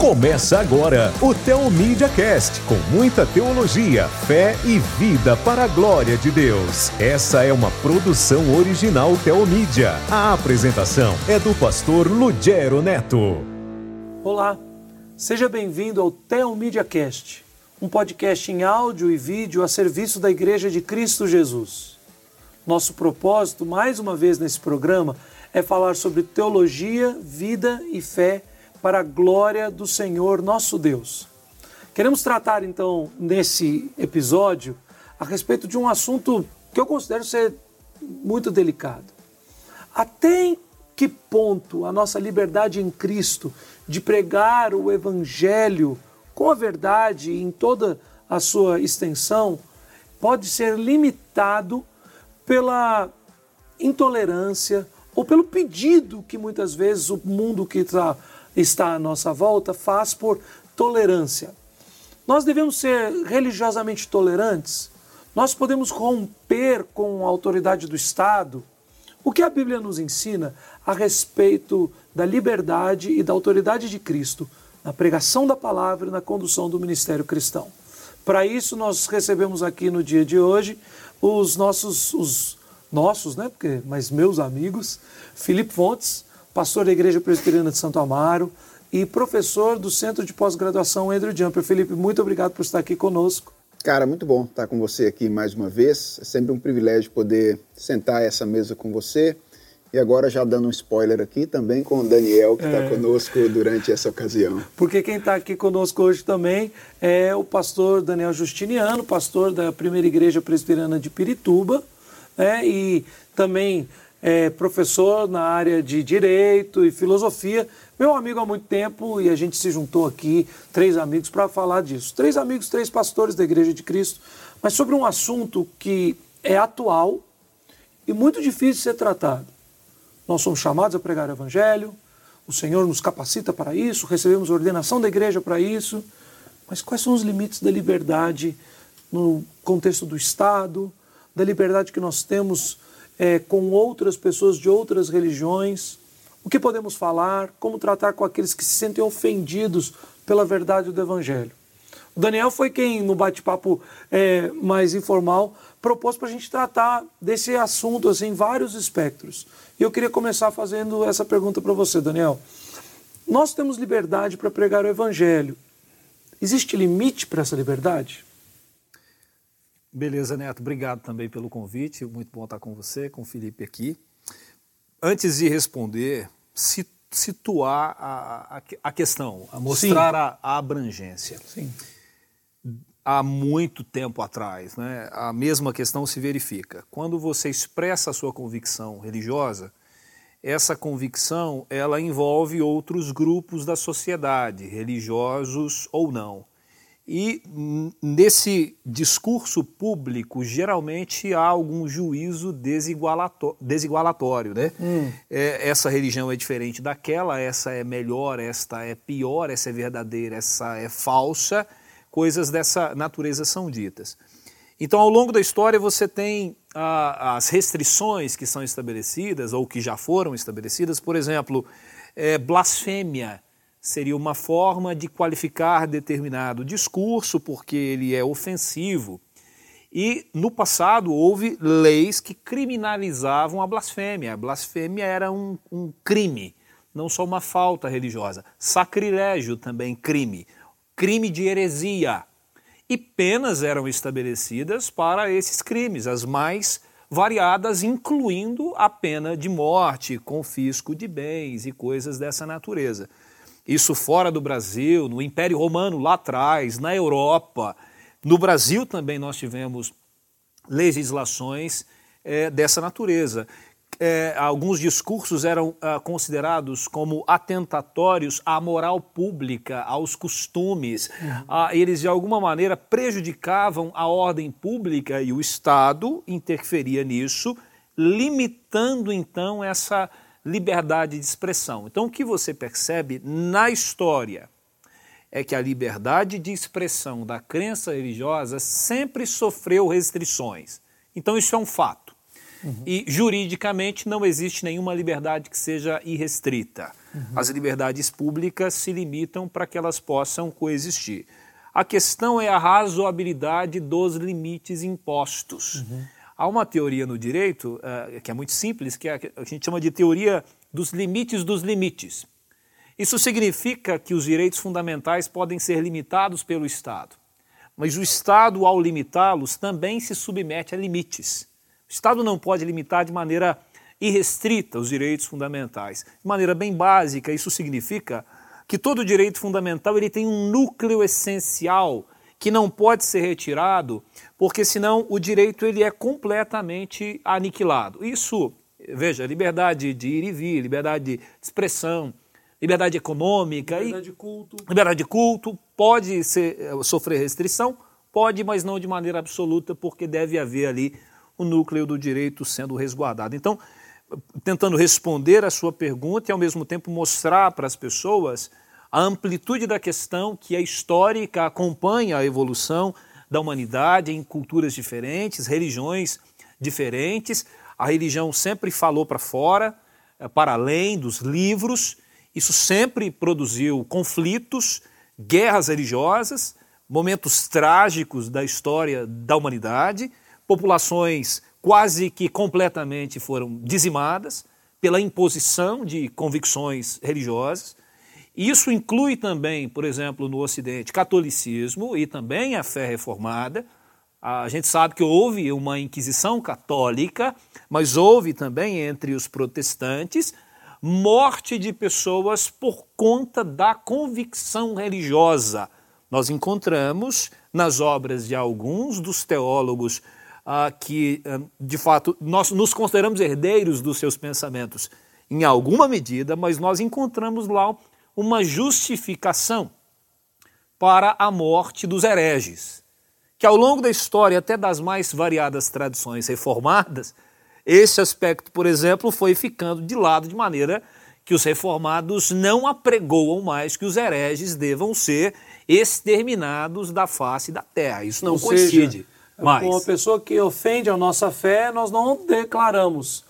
Começa agora o Teomídia Cast, com muita teologia, fé e vida para a glória de Deus. Essa é uma produção original Teomídia. A apresentação é do pastor Lugero Neto. Olá, seja bem-vindo ao Teomídia Cast, um podcast em áudio e vídeo a serviço da Igreja de Cristo Jesus. Nosso propósito, mais uma vez nesse programa, é falar sobre teologia, vida e fé para a glória do Senhor nosso Deus. Queremos tratar então nesse episódio a respeito de um assunto que eu considero ser muito delicado. Até em que ponto a nossa liberdade em Cristo de pregar o Evangelho com a verdade em toda a sua extensão pode ser limitado pela intolerância ou pelo pedido que muitas vezes o mundo que está está à nossa volta faz por tolerância. Nós devemos ser religiosamente tolerantes? Nós podemos romper com a autoridade do Estado? O que a Bíblia nos ensina a respeito da liberdade e da autoridade de Cristo na pregação da palavra e na condução do ministério cristão? Para isso, nós recebemos aqui no dia de hoje os nossos, os nossos, né? Porque, mas meus amigos, Felipe Fontes, pastor da Igreja Presbiteriana de Santo Amaro e professor do Centro de Pós-Graduação Andrew Jumper. Felipe, muito obrigado por estar aqui conosco. Cara, muito bom estar com você aqui mais uma vez. É sempre um privilégio poder sentar a essa mesa com você. E agora já dando um spoiler aqui também com o Daniel, que está é. conosco durante essa ocasião. Porque quem está aqui conosco hoje também é o pastor Daniel Justiniano, pastor da Primeira Igreja Presbiteriana de Pirituba, né? e também é professor na área de Direito e Filosofia, meu amigo há muito tempo, e a gente se juntou aqui, três amigos, para falar disso. Três amigos, três pastores da Igreja de Cristo, mas sobre um assunto que é atual e muito difícil de ser tratado. Nós somos chamados a pregar o Evangelho, o Senhor nos capacita para isso, recebemos ordenação da igreja para isso, mas quais são os limites da liberdade no contexto do Estado, da liberdade que nós temos é, com outras pessoas de outras religiões, o que podemos falar, como tratar com aqueles que se sentem ofendidos pela verdade do Evangelho. O Daniel foi quem, no bate-papo é, mais informal, propôs para a gente tratar desse assunto assim, em vários espectros. E eu queria começar fazendo essa pergunta para você, Daniel. Nós temos liberdade para pregar o Evangelho. Existe limite para essa liberdade? Beleza, Neto. Obrigado também pelo convite. Muito bom estar com você, com o Felipe aqui. Antes de responder, situar a, a, a questão, a mostrar a, a, abrangência. Sim. Há muito tempo atrás, né, a mesma questão se verifica. Quando você expressa a sua convicção religiosa, essa convicção ela envolve outros grupos da sociedade, religiosos ou não. E nesse discurso público, geralmente há algum juízo desigualatório. Né? Hum. É, essa religião é diferente daquela, essa é melhor, esta é pior, essa é verdadeira, essa é falsa. Coisas dessa natureza são ditas. Então, ao longo da história, você tem ah, as restrições que são estabelecidas ou que já foram estabelecidas, por exemplo, é, blasfêmia seria uma forma de qualificar determinado discurso porque ele é ofensivo. E no passado houve leis que criminalizavam a blasfêmia. A blasfêmia era um, um crime, não só uma falta religiosa. Sacrilégio também crime, crime de heresia. E penas eram estabelecidas para esses crimes, as mais variadas, incluindo a pena de morte, confisco de bens e coisas dessa natureza. Isso fora do Brasil, no Império Romano lá atrás, na Europa. No Brasil também nós tivemos legislações é, dessa natureza. É, alguns discursos eram ah, considerados como atentatórios à moral pública, aos costumes. Uhum. Ah, eles, de alguma maneira, prejudicavam a ordem pública e o Estado interferia nisso, limitando então essa liberdade de expressão. Então, o que você percebe na história é que a liberdade de expressão da crença religiosa sempre sofreu restrições. Então, isso é um fato. Uhum. E juridicamente não existe nenhuma liberdade que seja irrestrita. Uhum. As liberdades públicas se limitam para que elas possam coexistir. A questão é a razoabilidade dos limites impostos. Uhum. Há uma teoria no direito, uh, que é muito simples, que, é, que a gente chama de teoria dos limites dos limites. Isso significa que os direitos fundamentais podem ser limitados pelo Estado, mas o Estado, ao limitá-los, também se submete a limites. O Estado não pode limitar de maneira irrestrita os direitos fundamentais. De maneira bem básica, isso significa que todo direito fundamental ele tem um núcleo essencial que não pode ser retirado, porque senão o direito ele é completamente aniquilado. Isso, veja, liberdade de ir e vir, liberdade de expressão, liberdade econômica liberdade de culto. Liberdade de culto pode ser, eh, sofrer restrição, pode, mas não de maneira absoluta, porque deve haver ali o núcleo do direito sendo resguardado. Então, tentando responder a sua pergunta e ao mesmo tempo mostrar para as pessoas a amplitude da questão que é histórica, acompanha a evolução da humanidade em culturas diferentes, religiões diferentes. A religião sempre falou para fora, eh, para além dos livros, isso sempre produziu conflitos, guerras religiosas, momentos trágicos da história da humanidade, populações quase que completamente foram dizimadas pela imposição de convicções religiosas. Isso inclui também, por exemplo, no Ocidente, catolicismo e também a fé reformada. A gente sabe que houve uma Inquisição católica, mas houve também entre os protestantes morte de pessoas por conta da convicção religiosa. Nós encontramos nas obras de alguns dos teólogos ah, que, ah, de fato, nós nos consideramos herdeiros dos seus pensamentos em alguma medida, mas nós encontramos lá uma justificação para a morte dos hereges, que ao longo da história, até das mais variadas tradições reformadas, esse aspecto, por exemplo, foi ficando de lado de maneira que os reformados não apregoam mais que os hereges devam ser exterminados da face da terra. Isso não Ou coincide. Seja, mais. Com a pessoa que ofende a nossa fé, nós não declaramos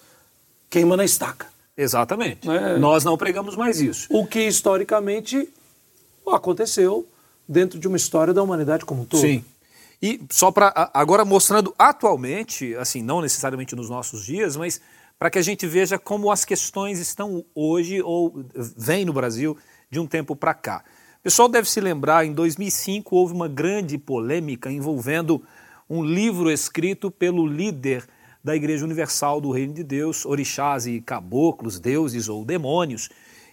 queima na estaca. Exatamente. É. Nós não pregamos mais isso. O que historicamente aconteceu dentro de uma história da humanidade como um todo. Sim. E só para agora mostrando atualmente, assim, não necessariamente nos nossos dias, mas para que a gente veja como as questões estão hoje ou vêm no Brasil de um tempo para cá. O pessoal deve se lembrar, em 2005 houve uma grande polêmica envolvendo um livro escrito pelo líder da Igreja Universal do Reino de Deus, orixás e caboclos, deuses ou demônios.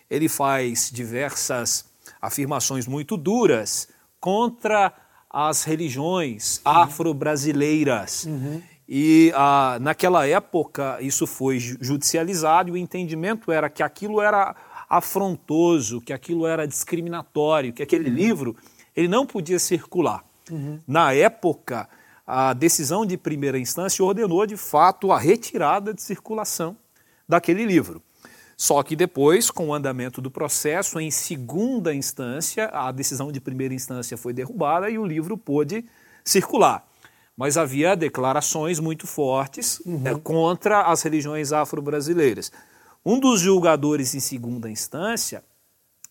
Ele faz diversas afirmações muito duras contra as religiões uhum. afro-brasileiras. Uhum. E ah, naquela época isso foi judicializado e o entendimento era que aquilo era afrontoso, que aquilo era discriminatório, que aquele uhum. livro ele não podia circular. Uhum. Na época, a decisão de primeira instância ordenou de fato a retirada de circulação daquele livro. Só que depois, com o andamento do processo, em segunda instância, a decisão de primeira instância foi derrubada e o livro pôde circular. Mas havia declarações muito fortes uhum. é, contra as religiões afro-brasileiras. Um dos julgadores em segunda instância,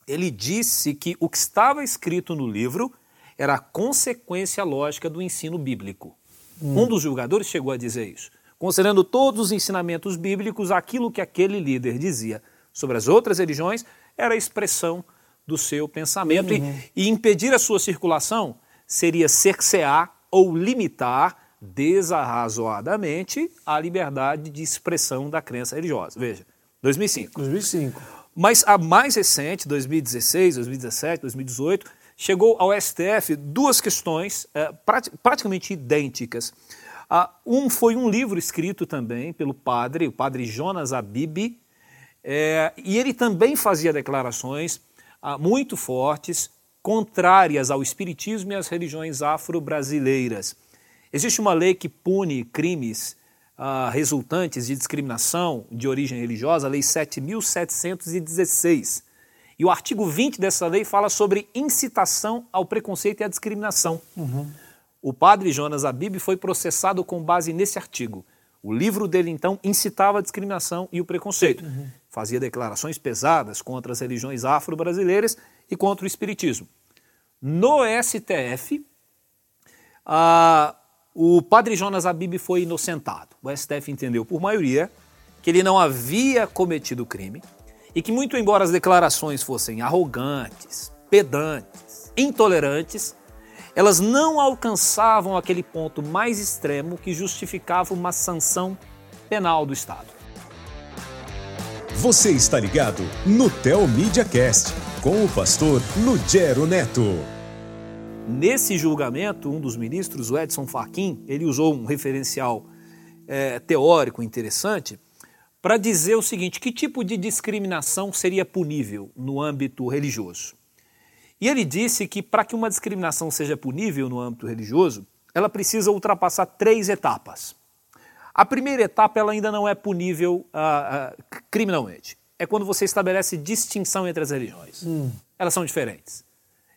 ele disse que o que estava escrito no livro era a consequência lógica do ensino bíblico. Uhum. Um dos julgadores chegou a dizer isso considerando todos os ensinamentos bíblicos, aquilo que aquele líder dizia sobre as outras religiões era a expressão do seu pensamento. Uhum. E, e impedir a sua circulação seria cercear ou limitar desarrazoadamente a liberdade de expressão da crença religiosa. Veja, 2005. 2005. Mas a mais recente, 2016, 2017, 2018, chegou ao STF duas questões é, praticamente idênticas. Ah, um foi um livro escrito também pelo padre, o padre Jonas Abib, é, e ele também fazia declarações ah, muito fortes, contrárias ao espiritismo e às religiões afro-brasileiras. Existe uma lei que pune crimes ah, resultantes de discriminação de origem religiosa, a Lei 7.716. E o artigo 20 dessa lei fala sobre incitação ao preconceito e à discriminação. Uhum. O padre Jonas Abib foi processado com base nesse artigo. O livro dele, então, incitava a discriminação e o preconceito. Uhum. Fazia declarações pesadas contra as religiões afro-brasileiras e contra o espiritismo. No STF, ah, o padre Jonas Abib foi inocentado. O STF entendeu por maioria que ele não havia cometido crime e que, muito embora as declarações fossem arrogantes, pedantes, intolerantes, elas não alcançavam aquele ponto mais extremo que justificava uma sanção penal do Estado. Você está ligado no Tel Media Cast com o pastor Lugero Neto. Nesse julgamento, um dos ministros, o Edson Fachin, ele usou um referencial é, teórico interessante para dizer o seguinte: que tipo de discriminação seria punível no âmbito religioso? E ele disse que para que uma discriminação seja punível no âmbito religioso, ela precisa ultrapassar três etapas. A primeira etapa ela ainda não é punível uh, uh, criminalmente. É quando você estabelece distinção entre as religiões. Hum. Elas são diferentes.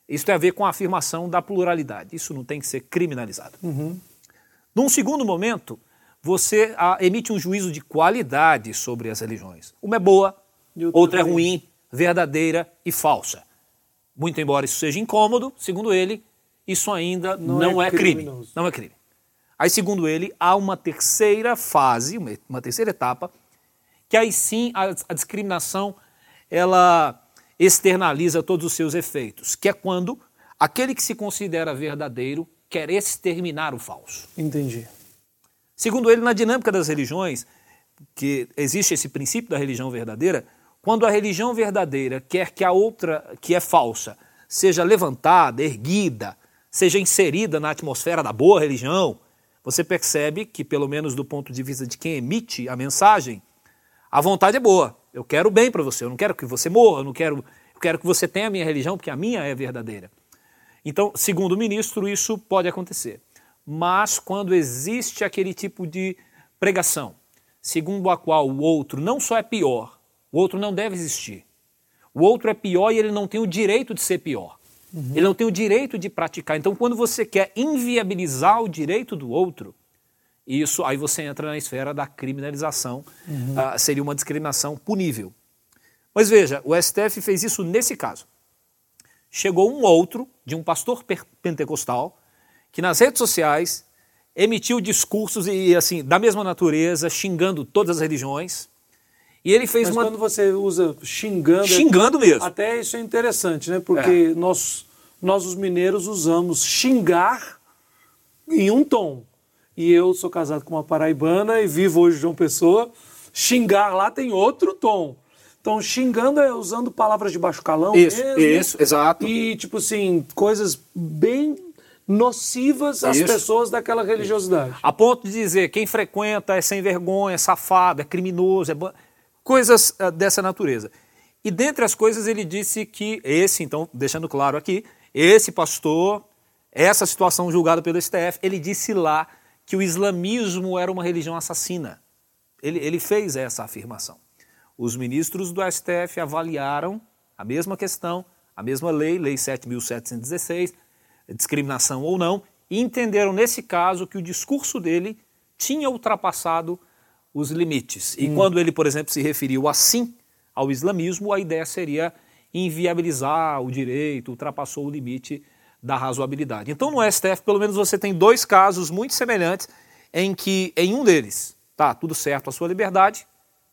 Isso tem a ver com a afirmação da pluralidade. Isso não tem que ser criminalizado. Uhum. Num segundo momento, você uh, emite um juízo de qualidade sobre as religiões. Uma é boa, outra é ruim, verdadeira e falsa. Muito embora isso seja incômodo, segundo ele, isso ainda não, não é, é crime. Não é crime. Aí, segundo ele, há uma terceira fase, uma, uma terceira etapa, que aí sim a, a discriminação ela externaliza todos os seus efeitos, que é quando aquele que se considera verdadeiro quer exterminar o falso. Entendi. Segundo ele, na dinâmica das religiões, que existe esse princípio da religião verdadeira, quando a religião verdadeira quer que a outra, que é falsa, seja levantada, erguida, seja inserida na atmosfera da boa religião, você percebe que, pelo menos do ponto de vista de quem emite a mensagem, a vontade é boa. Eu quero bem para você, eu não quero que você morra, eu não quero, eu quero que você tenha a minha religião, porque a minha é verdadeira. Então, segundo o ministro, isso pode acontecer. Mas quando existe aquele tipo de pregação, segundo a qual o outro não só é pior, o outro não deve existir. O outro é pior e ele não tem o direito de ser pior. Uhum. Ele não tem o direito de praticar. Então, quando você quer inviabilizar o direito do outro, isso aí você entra na esfera da criminalização. Uhum. Uh, seria uma discriminação punível. Mas veja, o STF fez isso nesse caso. Chegou um outro, de um pastor pentecostal, que nas redes sociais emitiu discursos e assim da mesma natureza, xingando todas as religiões, e ele fez Mas uma. quando você usa xingando. Xingando mesmo. Até isso é interessante, né? Porque é. nós, nós, os mineiros, usamos xingar em um tom. E eu sou casado com uma paraibana e vivo hoje de uma Pessoa. Xingar lá tem outro tom. Então, xingando é usando palavras de baixo calão. Isso, mesmo, isso, exato. E, tipo assim, coisas bem nocivas às Isso. pessoas daquela religiosidade. A ponto de dizer quem frequenta é sem vergonha, é safado, é criminoso, é coisas uh, dessa natureza. E dentre as coisas ele disse que esse, então, deixando claro aqui, esse pastor, essa situação julgada pelo STF, ele disse lá que o islamismo era uma religião assassina. Ele, ele fez essa afirmação. Os ministros do STF avaliaram a mesma questão, a mesma lei, Lei 7.716, discriminação ou não, e entenderam nesse caso que o discurso dele tinha ultrapassado os limites. E hum. quando ele, por exemplo, se referiu assim ao islamismo, a ideia seria inviabilizar o direito, ultrapassou o limite da razoabilidade. Então, no STF, pelo menos você tem dois casos muito semelhantes em que, em um deles, tá tudo certo a sua liberdade,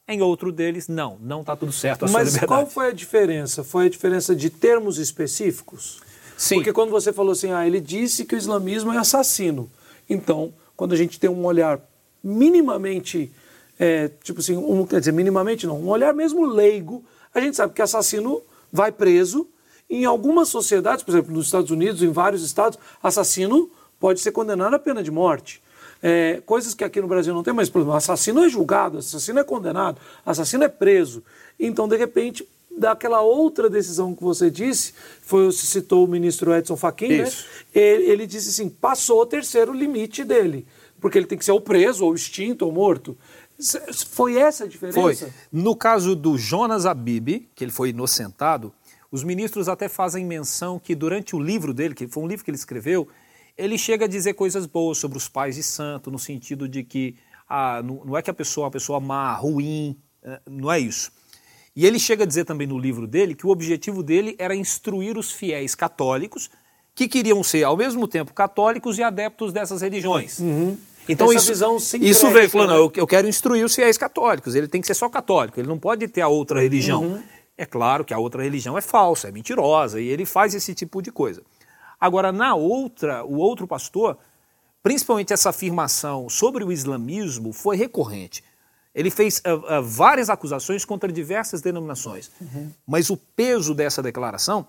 em outro deles, não, não está tudo certo a sua Mas liberdade. Mas qual foi a diferença? Foi a diferença de termos específicos? Sim. Porque quando você falou assim, ah, ele disse que o islamismo é assassino. Então, quando a gente tem um olhar minimamente é, tipo assim, um, quer dizer, minimamente não, um olhar mesmo leigo, a gente sabe que assassino vai preso. Em algumas sociedades, por exemplo, nos Estados Unidos, em vários estados, assassino pode ser condenado à pena de morte. É, coisas que aqui no Brasil não tem, mas, por exemplo, assassino é julgado, assassino é condenado, assassino é preso. Então, de repente, daquela outra decisão que você disse, foi, você citou o ministro Edson Fachin, né? ele, ele disse assim, passou o terceiro limite dele, porque ele tem que ser ou preso, ou extinto, ou morto. Foi essa a diferença? Foi. No caso do Jonas Abib, que ele foi inocentado, os ministros até fazem menção que durante o livro dele, que foi um livro que ele escreveu, ele chega a dizer coisas boas sobre os pais de santo, no sentido de que ah, não, não é que a pessoa é uma pessoa má, ruim, é, não é isso. E ele chega a dizer também no livro dele que o objetivo dele era instruir os fiéis católicos que queriam ser, ao mesmo tempo, católicos e adeptos dessas religiões. Uhum. Então Essa isso, isso veio falando, né? eu, eu quero instruir os fiéis católicos, ele tem que ser só católico, ele não pode ter a outra religião. Uhum. É claro que a outra religião é falsa, é mentirosa, e ele faz esse tipo de coisa. Agora, na outra, o outro pastor, principalmente essa afirmação sobre o islamismo foi recorrente. Ele fez uh, uh, várias acusações contra diversas denominações, uhum. mas o peso dessa declaração,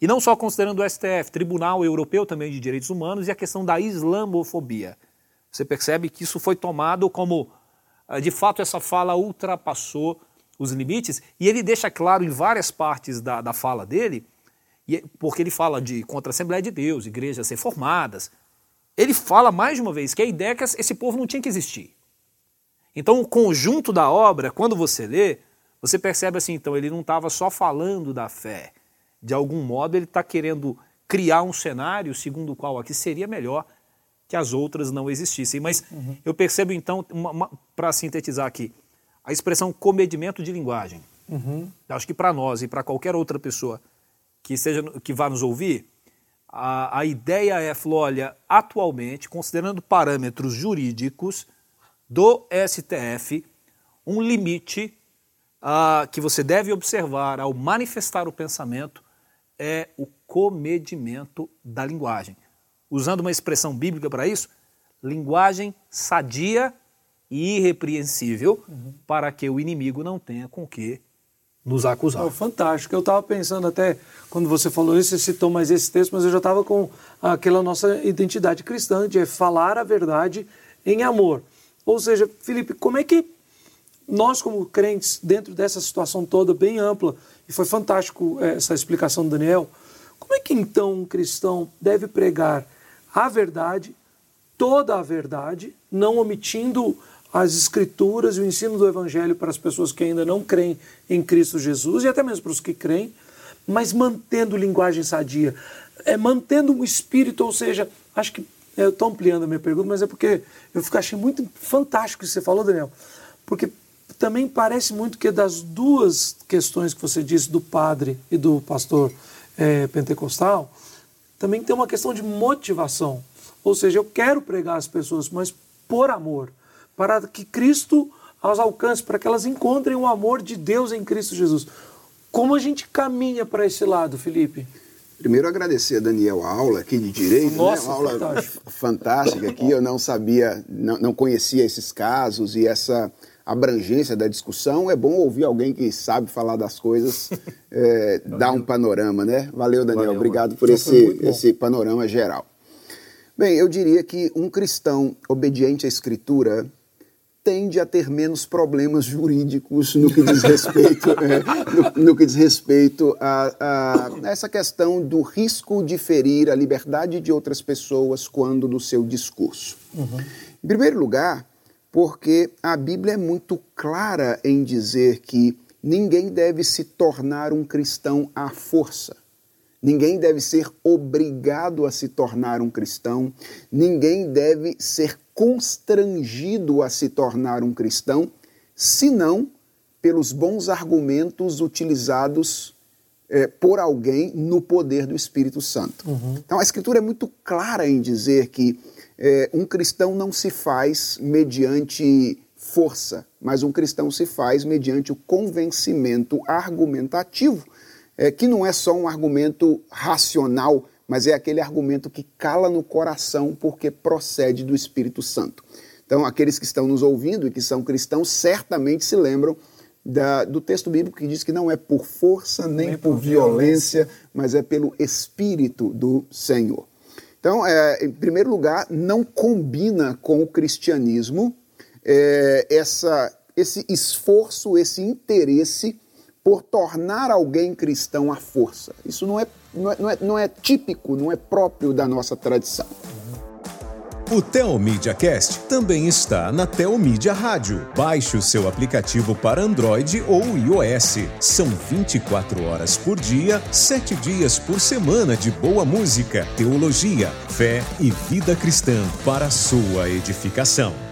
e não só considerando o STF, Tribunal Europeu também de Direitos Humanos, e a questão da islamofobia. Você percebe que isso foi tomado como, uh, de fato, essa fala ultrapassou os limites, e ele deixa claro em várias partes da, da fala dele, porque ele fala de contra a Assembleia de Deus, igrejas reformadas. Ele fala mais de uma vez que a ideia é que esse povo não tinha que existir. Então, o conjunto da obra, quando você lê, você percebe assim, então, ele não estava só falando da fé. De algum modo, ele está querendo criar um cenário segundo o qual aqui seria melhor que as outras não existissem. Mas uhum. eu percebo, então, para sintetizar aqui, a expressão comedimento de linguagem. Uhum. Acho que para nós e para qualquer outra pessoa que, seja, que vá nos ouvir, a, a ideia é, olha, atualmente, considerando parâmetros jurídicos do STF, um limite uh, que você deve observar ao manifestar o pensamento é o comedimento da linguagem. Usando uma expressão bíblica para isso, linguagem sadia e irrepreensível uhum. para que o inimigo não tenha com que nos acusar. Oh, fantástico. Eu estava pensando até, quando você falou isso, você citou mais esse texto, mas eu já estava com aquela nossa identidade cristã de falar a verdade em amor. Ou seja, Felipe, como é que nós, como crentes, dentro dessa situação toda bem ampla, e foi fantástico eh, essa explicação do Daniel, como é que então um cristão deve pregar a verdade, toda a verdade, não omitindo as escrituras e o ensino do evangelho para as pessoas que ainda não creem em Cristo Jesus e até mesmo para os que creem, mas mantendo linguagem sadia, é, mantendo um espírito, ou seja, acho que eu estou ampliando a minha pergunta, mas é porque eu achei muito fantástico o que você falou, Daniel, porque também parece muito que das duas questões que você disse do padre e do pastor é, pentecostal, também tem uma questão de motivação. Ou seja, eu quero pregar às pessoas, mas por amor para que Cristo as alcance, para que elas encontrem o amor de Deus em Cristo Jesus. Como a gente caminha para esse lado, Felipe? Primeiro agradecer a Daniel a aula aqui de direito, Nossa, né? uma aula fantástico. fantástica aqui. Eu não sabia, não, não conhecia esses casos e essa abrangência da discussão. É bom ouvir alguém que sabe falar das coisas, é, dar um panorama, né? Valeu, Daniel. Valeu, Obrigado mano. por esse, esse panorama geral. Bem, eu diria que um cristão obediente à Escritura tende a ter menos problemas jurídicos no que diz respeito, é, no, no, que diz respeito a, a, essa questão do risco de ferir a liberdade de outras pessoas quando do seu discurso. Uhum. Em primeiro lugar, porque a Bíblia é muito clara em dizer que ninguém deve se tornar um cristão à força. Ninguém deve ser obrigado a se tornar um cristão, ninguém deve ser constrangido a se tornar um cristão, senão pelos bons argumentos utilizados é, por alguém no poder do Espírito Santo. Uhum. Então a Escritura é muito clara em dizer que é, um cristão não se faz mediante força, mas um cristão se faz mediante o convencimento argumentativo, é, que não é só um argumento racional mas é aquele argumento que cala no coração porque procede do Espírito Santo. Então, aqueles que estão nos ouvindo e que são cristãos certamente se lembram da, do texto bíblico que diz que não é por força nem, nem por, por violência, violência, mas é pelo Espírito do Senhor. Então, é, em primeiro lugar, não combina com o cristianismo é, essa, esse esforço, esse interesse por tornar alguém cristão à força. Isso não é, não é, não é, não é típico, não é próprio da nossa tradição. O Telmídia Cast também está na Telmídia Rádio. Baixe o seu aplicativo para Android ou iOS. São 24 horas por dia, 7 dias por semana de boa música, teologia, fé e vida cristã para sua edificação.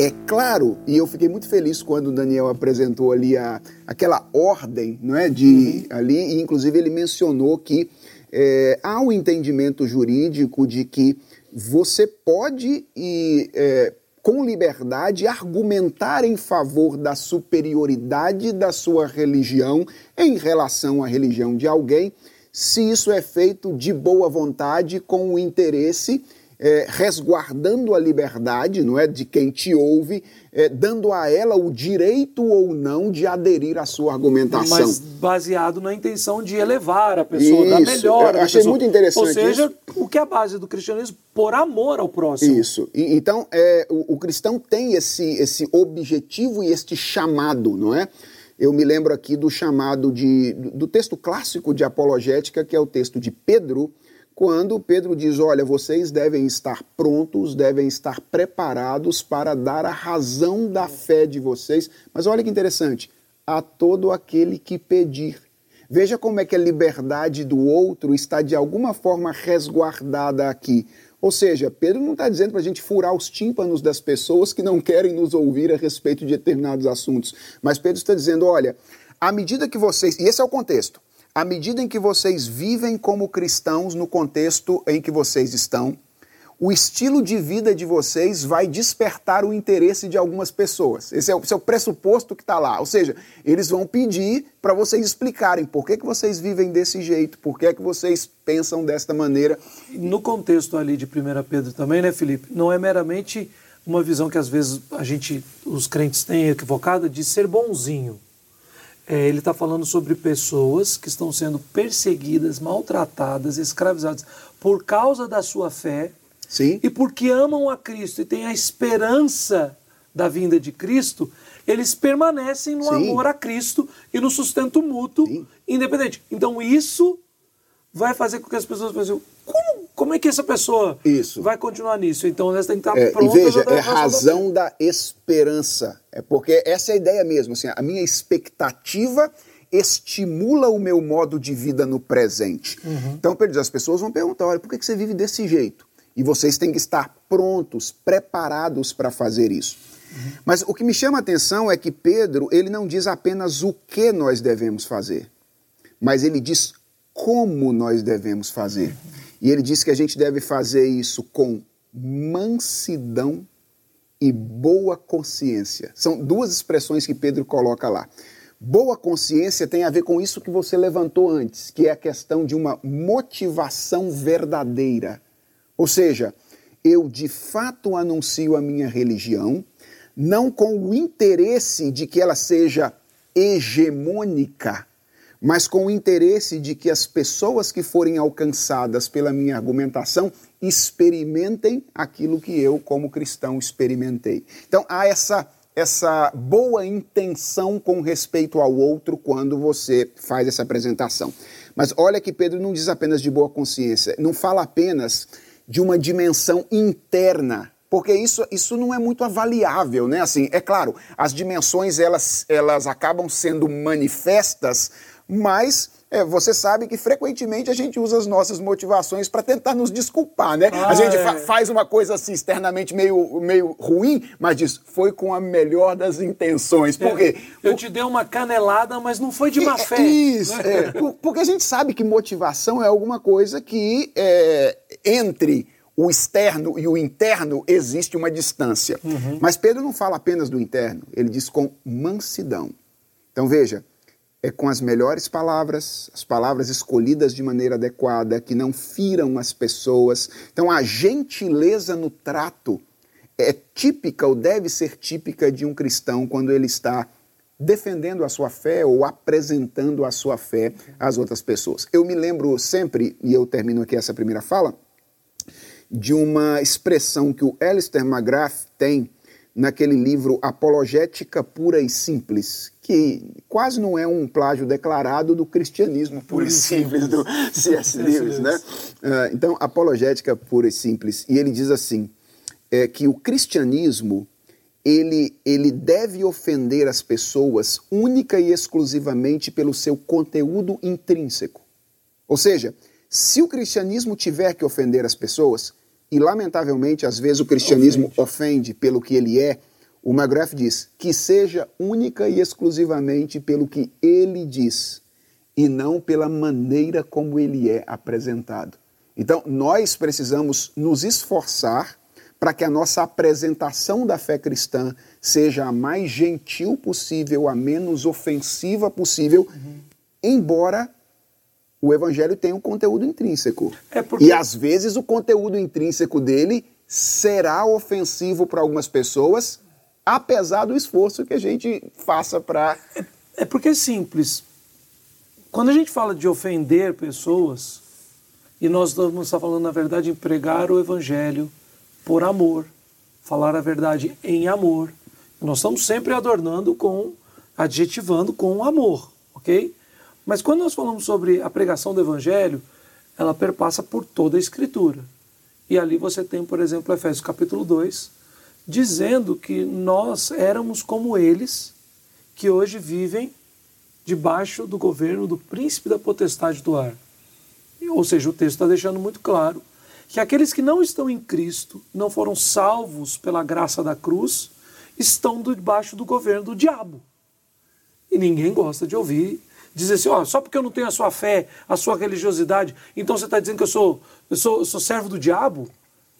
É claro, e eu fiquei muito feliz quando o Daniel apresentou ali a, aquela ordem, não é, de uhum. ali, e inclusive ele mencionou que é, há um entendimento jurídico de que você pode e é, com liberdade argumentar em favor da superioridade da sua religião em relação à religião de alguém, se isso é feito de boa vontade, com o interesse é, resguardando a liberdade, não é, de quem te ouve, é, dando a ela o direito ou não de aderir à sua argumentação. Mas baseado na intenção de elevar a pessoa, isso, dar melhor. Eu achei muito interessante. Ou seja, isso. o que é a base do cristianismo? Por amor ao próximo. Isso. E, então, é, o, o cristão tem esse, esse objetivo e este chamado, não é? Eu me lembro aqui do chamado de, do texto clássico de apologética, que é o texto de Pedro, quando Pedro diz: Olha, vocês devem estar prontos, devem estar preparados para dar a razão da fé de vocês. Mas olha que interessante: a todo aquele que pedir. Veja como é que a liberdade do outro está de alguma forma resguardada aqui. Ou seja, Pedro não está dizendo para a gente furar os tímpanos das pessoas que não querem nos ouvir a respeito de determinados assuntos. Mas Pedro está dizendo: olha, à medida que vocês. E esse é o contexto à medida em que vocês vivem como cristãos no contexto em que vocês estão, o estilo de vida de vocês vai despertar o interesse de algumas pessoas. Esse é o, esse é pressuposto que está lá. Ou seja, eles vão pedir para vocês explicarem por que, que vocês vivem desse jeito, por que, que vocês pensam desta maneira. No contexto ali de 1 Pedro também, né, Felipe? Não é meramente uma visão que às vezes a gente, os crentes têm equivocada de ser bonzinho. É, ele está falando sobre pessoas que estão sendo perseguidas, maltratadas, escravizadas por causa da sua fé Sim. e porque amam a Cristo e têm a esperança da vinda de Cristo, eles permanecem no Sim. amor a Cristo e no sustento mútuo, Sim. independente. Então isso vai fazer com que as pessoas pensem, como como é que essa pessoa Isso. vai continuar nisso? Então elas têm que estar é, prontas. E veja, é razão da esperança. É porque essa é a ideia mesmo. Assim, a minha expectativa estimula o meu modo de vida no presente. Uhum. Então, as pessoas vão perguntar: olha, por que você vive desse jeito? E vocês têm que estar prontos, preparados para fazer isso. Uhum. Mas o que me chama a atenção é que Pedro, ele não diz apenas o que nós devemos fazer, mas ele diz como nós devemos fazer. E ele diz que a gente deve fazer isso com mansidão e boa consciência. São duas expressões que Pedro coloca lá. Boa consciência tem a ver com isso que você levantou antes, que é a questão de uma motivação verdadeira. Ou seja, eu de fato anuncio a minha religião, não com o interesse de que ela seja hegemônica, mas com o interesse de que as pessoas que forem alcançadas pela minha argumentação experimentem aquilo que eu, como cristão, experimentei. Então há essa, essa boa intenção com respeito ao outro quando você faz essa apresentação. Mas olha que Pedro não diz apenas de boa consciência, não fala apenas de uma dimensão interna porque isso, isso não é muito avaliável, né? Assim, é claro, as dimensões elas, elas acabam sendo manifestas mas é, você sabe que frequentemente a gente usa as nossas motivações para tentar nos desculpar, né? Ah, a gente é. fa faz uma coisa assim externamente meio, meio ruim, mas diz, foi com a melhor das intenções. Por quê? Eu, te dei uma canelada, mas não foi de má fé. Isso, é, porque a gente sabe que motivação é alguma coisa que é, entre o externo e o interno existe uma distância. Uhum. Mas Pedro não fala apenas do interno, ele diz com mansidão. Então veja, é com as melhores palavras, as palavras escolhidas de maneira adequada, que não firam as pessoas. Então, a gentileza no trato é típica ou deve ser típica de um cristão quando ele está defendendo a sua fé ou apresentando a sua fé às outras pessoas. Eu me lembro sempre, e eu termino aqui essa primeira fala, de uma expressão que o Alistair McGrath tem naquele livro Apologética Pura e Simples, que quase não é um plágio declarado do cristianismo puro e simples do C.S. Lewis, né? Uh, então, Apologética Pura e Simples, e ele diz assim, é, que o cristianismo ele, ele deve ofender as pessoas única e exclusivamente pelo seu conteúdo intrínseco. Ou seja, se o cristianismo tiver que ofender as pessoas, e lamentavelmente às vezes o cristianismo ofende, ofende pelo que ele é, O McGrath diz que seja única e exclusivamente pelo que ele diz e não pela maneira como ele é apresentado. Então, nós precisamos nos esforçar para que a nossa apresentação da fé cristã seja a mais gentil possível, a menos ofensiva possível, uhum. embora o evangelho tenha um conteúdo intrínseco. É porque... E às vezes o conteúdo intrínseco dele será ofensivo para algumas pessoas, apesar do esforço que a gente faça para. É, é porque é simples. Quando a gente fala de ofender pessoas, e nós estamos falando, na verdade, em pregar o evangelho por amor, falar a verdade em amor. Nós estamos sempre adornando com, adjetivando com amor, ok? Mas quando nós falamos sobre a pregação do evangelho, ela perpassa por toda a escritura. E ali você tem, por exemplo, Efésios capítulo 2, dizendo que nós éramos como eles, que hoje vivem debaixo do governo do príncipe da potestade do ar. Ou seja, o texto está deixando muito claro que aqueles que não estão em Cristo, não foram salvos pela graça da cruz, estão debaixo do governo do diabo. E ninguém gosta de ouvir dizer assim, ó, só porque eu não tenho a sua fé, a sua religiosidade, então você está dizendo que eu sou, eu sou, eu sou servo do diabo?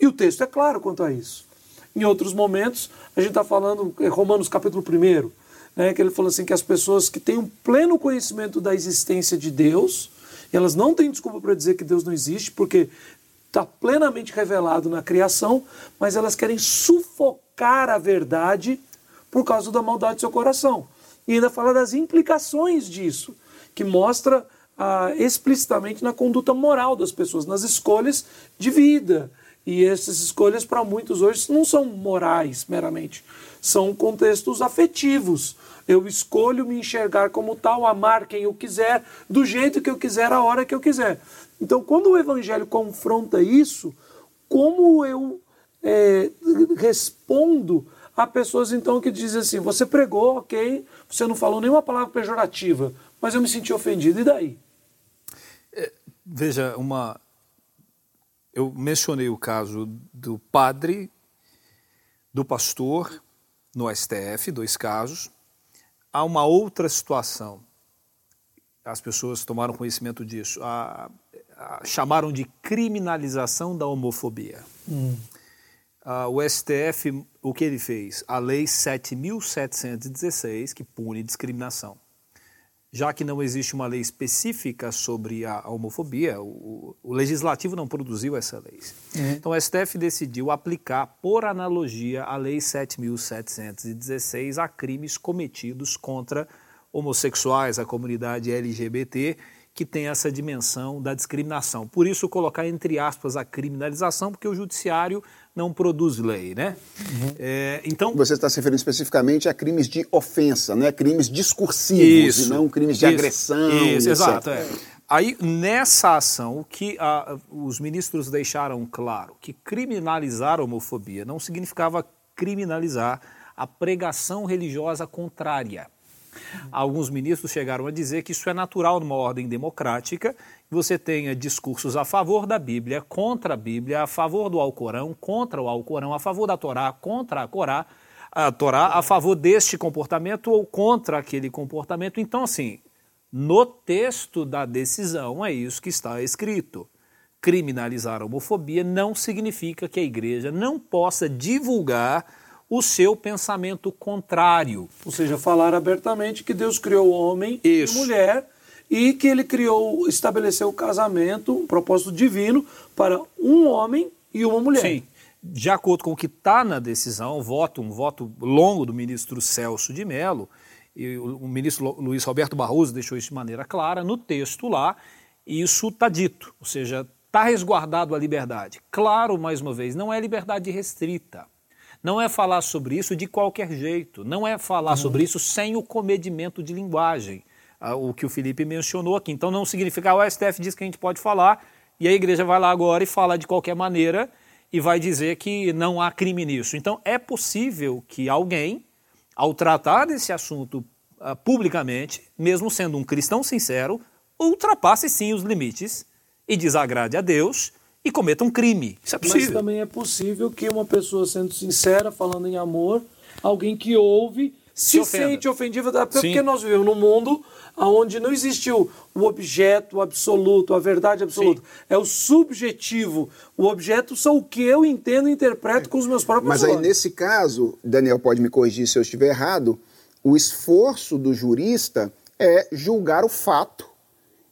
E o texto é claro quanto a isso. Em outros momentos, a gente está falando, em Romanos capítulo 1, né, que ele fala assim que as pessoas que têm um pleno conhecimento da existência de Deus, elas não têm desculpa para dizer que Deus não existe, porque está plenamente revelado na criação, mas elas querem sufocar a verdade por causa da maldade do seu coração. E ainda fala das implicações disso, que mostra ah, explicitamente na conduta moral das pessoas, nas escolhas de vida. E essas escolhas, para muitos hoje, não são morais meramente, são contextos afetivos. Eu escolho me enxergar como tal, amar quem eu quiser, do jeito que eu quiser, a hora que eu quiser. Então, quando o Evangelho confronta isso, como eu é, respondo a pessoas então que dizem assim: você pregou, ok, você não falou nenhuma palavra pejorativa, mas eu me senti ofendido, e daí? É, veja, uma. Eu mencionei o caso do padre, do pastor no STF, dois casos há uma outra situação. As pessoas tomaram conhecimento disso. A, a, chamaram de criminalização da homofobia. Hum. o STF, o que ele fez? A Lei 7.716, que pune discriminação já que não existe uma lei específica sobre a homofobia, o, o legislativo não produziu essa lei. Uhum. Então o STF decidiu aplicar, por analogia, a Lei 7.716 a crimes cometidos contra homossexuais, a comunidade LGBT, que tem essa dimensão da discriminação. Por isso, colocar entre aspas a criminalização, porque o judiciário não produz lei, né? Uhum. É, então você está se referindo especificamente a crimes de ofensa, né? Crimes discursivos isso, e não crimes de isso, agressão. Isso, exato. É. Aí nessa ação o que a, os ministros deixaram claro que criminalizar a homofobia não significava criminalizar a pregação religiosa contrária. Alguns ministros chegaram a dizer que isso é natural numa ordem democrática, você tenha discursos a favor da Bíblia, contra a Bíblia, a favor do Alcorão, contra o Alcorão, a favor da Torá, contra a Corá, a Torá, a favor deste comportamento ou contra aquele comportamento. Então, assim, no texto da decisão é isso que está escrito. Criminalizar a homofobia não significa que a igreja não possa divulgar o seu pensamento contrário. Ou seja, falar abertamente que Deus criou homem Isso. e mulher e que ele criou, estabeleceu o casamento, um propósito divino para um homem e uma mulher. Sim. De acordo com o que está na decisão, voto, um voto longo do ministro Celso de Mello, e o ministro Luiz Roberto Barroso deixou isso de maneira clara, no texto lá, isso está dito, ou seja, está resguardado a liberdade. Claro, mais uma vez, não é liberdade restrita. Não é falar sobre isso de qualquer jeito, não é falar uhum. sobre isso sem o comedimento de linguagem, ah, o que o Felipe mencionou aqui. Então não significa, o STF diz que a gente pode falar e a igreja vai lá agora e fala de qualquer maneira e vai dizer que não há crime nisso. Então é possível que alguém, ao tratar desse assunto uh, publicamente, mesmo sendo um cristão sincero, ultrapasse sim os limites e desagrade a Deus e cometa um crime. Isso é possível. Mas também é possível que uma pessoa sendo sincera, falando em amor, alguém que ouve se, se sente ofendido, porque Sim. nós vivemos num mundo onde não existiu o objeto absoluto, a verdade absoluta. Sim. É o subjetivo. O objeto são o que eu entendo e interpreto com os meus próprios Mas olhos. aí, nesse caso, Daniel pode me corrigir se eu estiver errado, o esforço do jurista é julgar o fato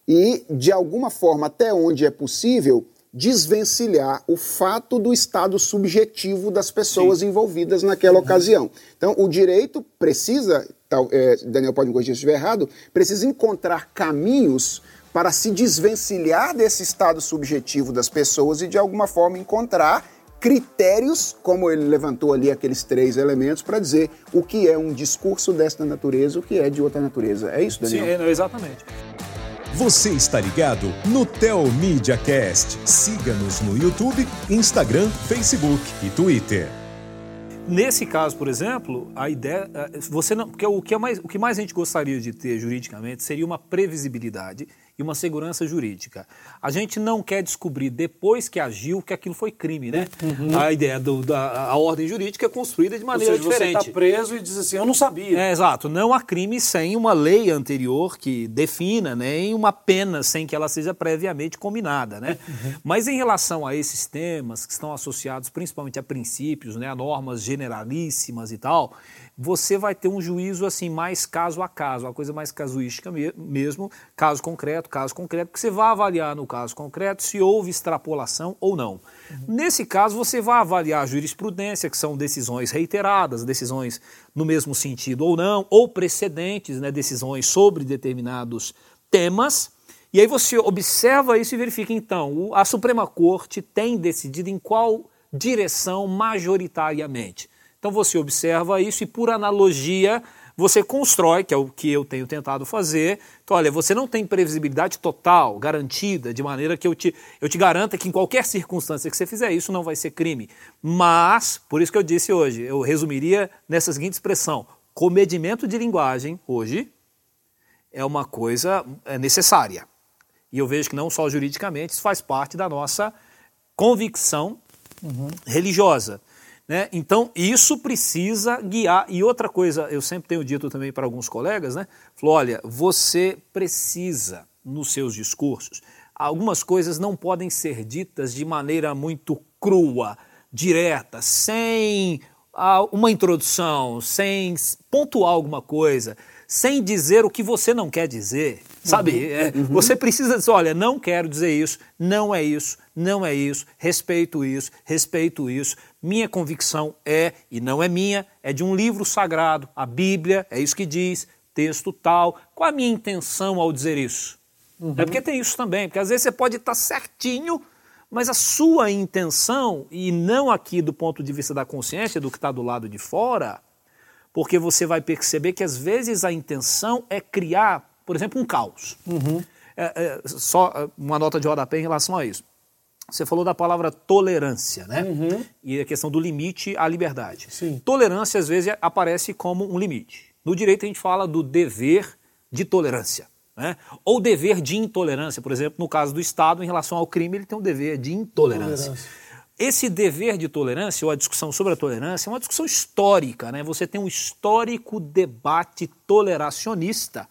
e, de alguma forma, até onde é possível, desvencilhar o fato do estado subjetivo das pessoas Sim. envolvidas naquela uhum. ocasião. Então, o direito precisa, tal, é, Daniel pode me corrigir se estiver errado, precisa encontrar caminhos para se desvencilhar desse estado subjetivo das pessoas e, de alguma forma, encontrar critérios, como ele levantou ali aqueles três elementos, para dizer o que é um discurso desta natureza, o que é de outra natureza. É isso, Daniel? Sim, é, exatamente. Você está ligado no Tel Media Cast. Siga-nos no YouTube, Instagram, Facebook e Twitter. Nesse caso, por exemplo, a ideia, eh, você não, porque o que, é mais, o que mais a gente gostaria de ter juridicamente seria uma previsibilidade e uma segurança jurídica. A gente não quer descobrir depois que agiu que aquilo foi crime, né? Uhum. A ideia do, da a ordem jurídica é construída de maneira Ou seja, diferente. Você está preso e diz assim, eu não sabia. É, exato. Não há crime sem uma lei anterior que defina, nem uma pena sem que ela seja previamente combinada, né? Uhum. Mas em relação a esses temas que estão associados principalmente a princípios, né, a normas generalíssimas e tal, você vai ter um juízo assim mais caso a caso, uma coisa mais casuística mesmo, caso concreto, caso concreto, porque você vai avaliar no caso concreto se houve extrapolação ou não. Uhum. Nesse caso, você vai avaliar a jurisprudência, que são decisões reiteradas, decisões no mesmo sentido ou não, ou precedentes, né, decisões sobre determinados temas. E aí você observa isso e verifica, então, a Suprema Corte tem decidido em qual direção majoritariamente. Então você observa isso e, por analogia, você constrói, que é o que eu tenho tentado fazer. Então, olha, você não tem previsibilidade total, garantida, de maneira que eu te, eu te garanta que em qualquer circunstância que você fizer isso não vai ser crime. Mas, por isso que eu disse hoje, eu resumiria nessa seguinte expressão: comedimento de linguagem, hoje, é uma coisa é necessária. E eu vejo que não só juridicamente, isso faz parte da nossa convicção uhum. religiosa. Né? Então, isso precisa guiar. E outra coisa, eu sempre tenho dito também para alguns colegas, né? Falou, olha, você precisa, nos seus discursos, algumas coisas não podem ser ditas de maneira muito crua, direta, sem uma introdução, sem pontuar alguma coisa, sem dizer o que você não quer dizer. Sabe? Uhum, é, uhum. Você precisa dizer, olha, não quero dizer isso, não é isso, não é isso, respeito isso, respeito isso. Minha convicção é, e não é minha, é de um livro sagrado, a Bíblia, é isso que diz, texto tal. Qual a minha intenção ao dizer isso? Uhum. É porque tem isso também, porque às vezes você pode estar certinho, mas a sua intenção, e não aqui do ponto de vista da consciência, do que está do lado de fora, porque você vai perceber que às vezes a intenção é criar, por exemplo, um caos. Uhum. É, é, só é, uma nota de rodapé em relação a isso. Você falou da palavra tolerância, né? Uhum. E a questão do limite à liberdade. Sim. Tolerância, às vezes, aparece como um limite. No direito, a gente fala do dever de tolerância. Né? Ou dever de intolerância, por exemplo, no caso do Estado, em relação ao crime, ele tem um dever de intolerância. Tolerância. Esse dever de tolerância, ou a discussão sobre a tolerância, é uma discussão histórica. Né? Você tem um histórico debate toleracionista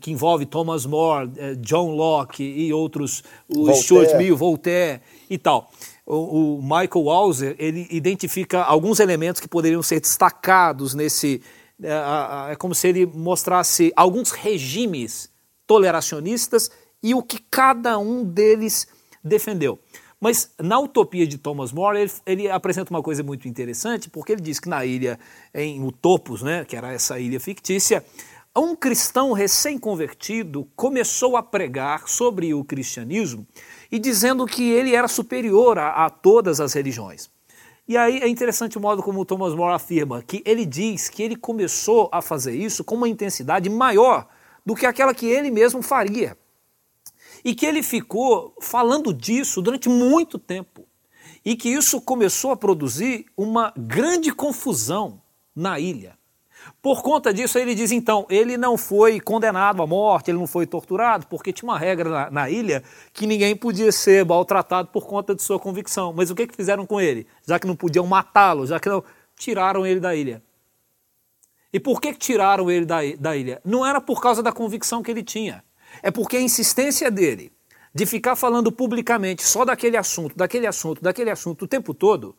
que envolve Thomas More, é, John Locke e outros, o Stuart Mill, Voltaire e tal. O, o Michael Walzer ele identifica alguns elementos que poderiam ser destacados nesse. É, é como se ele mostrasse alguns regimes toleracionistas e o que cada um deles defendeu. Mas na utopia de Thomas More, ele, ele, apresenta uma coisa muito interessante, porque ele diz que na ilha, em Utopos, né, que era essa ilha fictícia, um cristão recém-convertido começou a pregar sobre o cristianismo e dizendo que ele era superior a, a, todas as religiões. E aí é interessante o modo como Thomas More afirma, que ele diz que ele começou a fazer isso com uma intensidade maior do que aquela que ele mesmo faria. E que ele ficou falando disso durante muito tempo. E que isso começou a produzir uma grande confusão na ilha. Por conta disso, ele diz então, ele não foi condenado à morte, ele não foi torturado, porque tinha uma regra na, na ilha que ninguém podia ser maltratado por conta de sua convicção. Mas o que, que fizeram com ele? Já que não podiam matá-lo, já que não. Tiraram ele da ilha. E por que tiraram ele da, da ilha? Não era por causa da convicção que ele tinha. É porque a insistência dele de ficar falando publicamente só daquele assunto, daquele assunto, daquele assunto o tempo todo,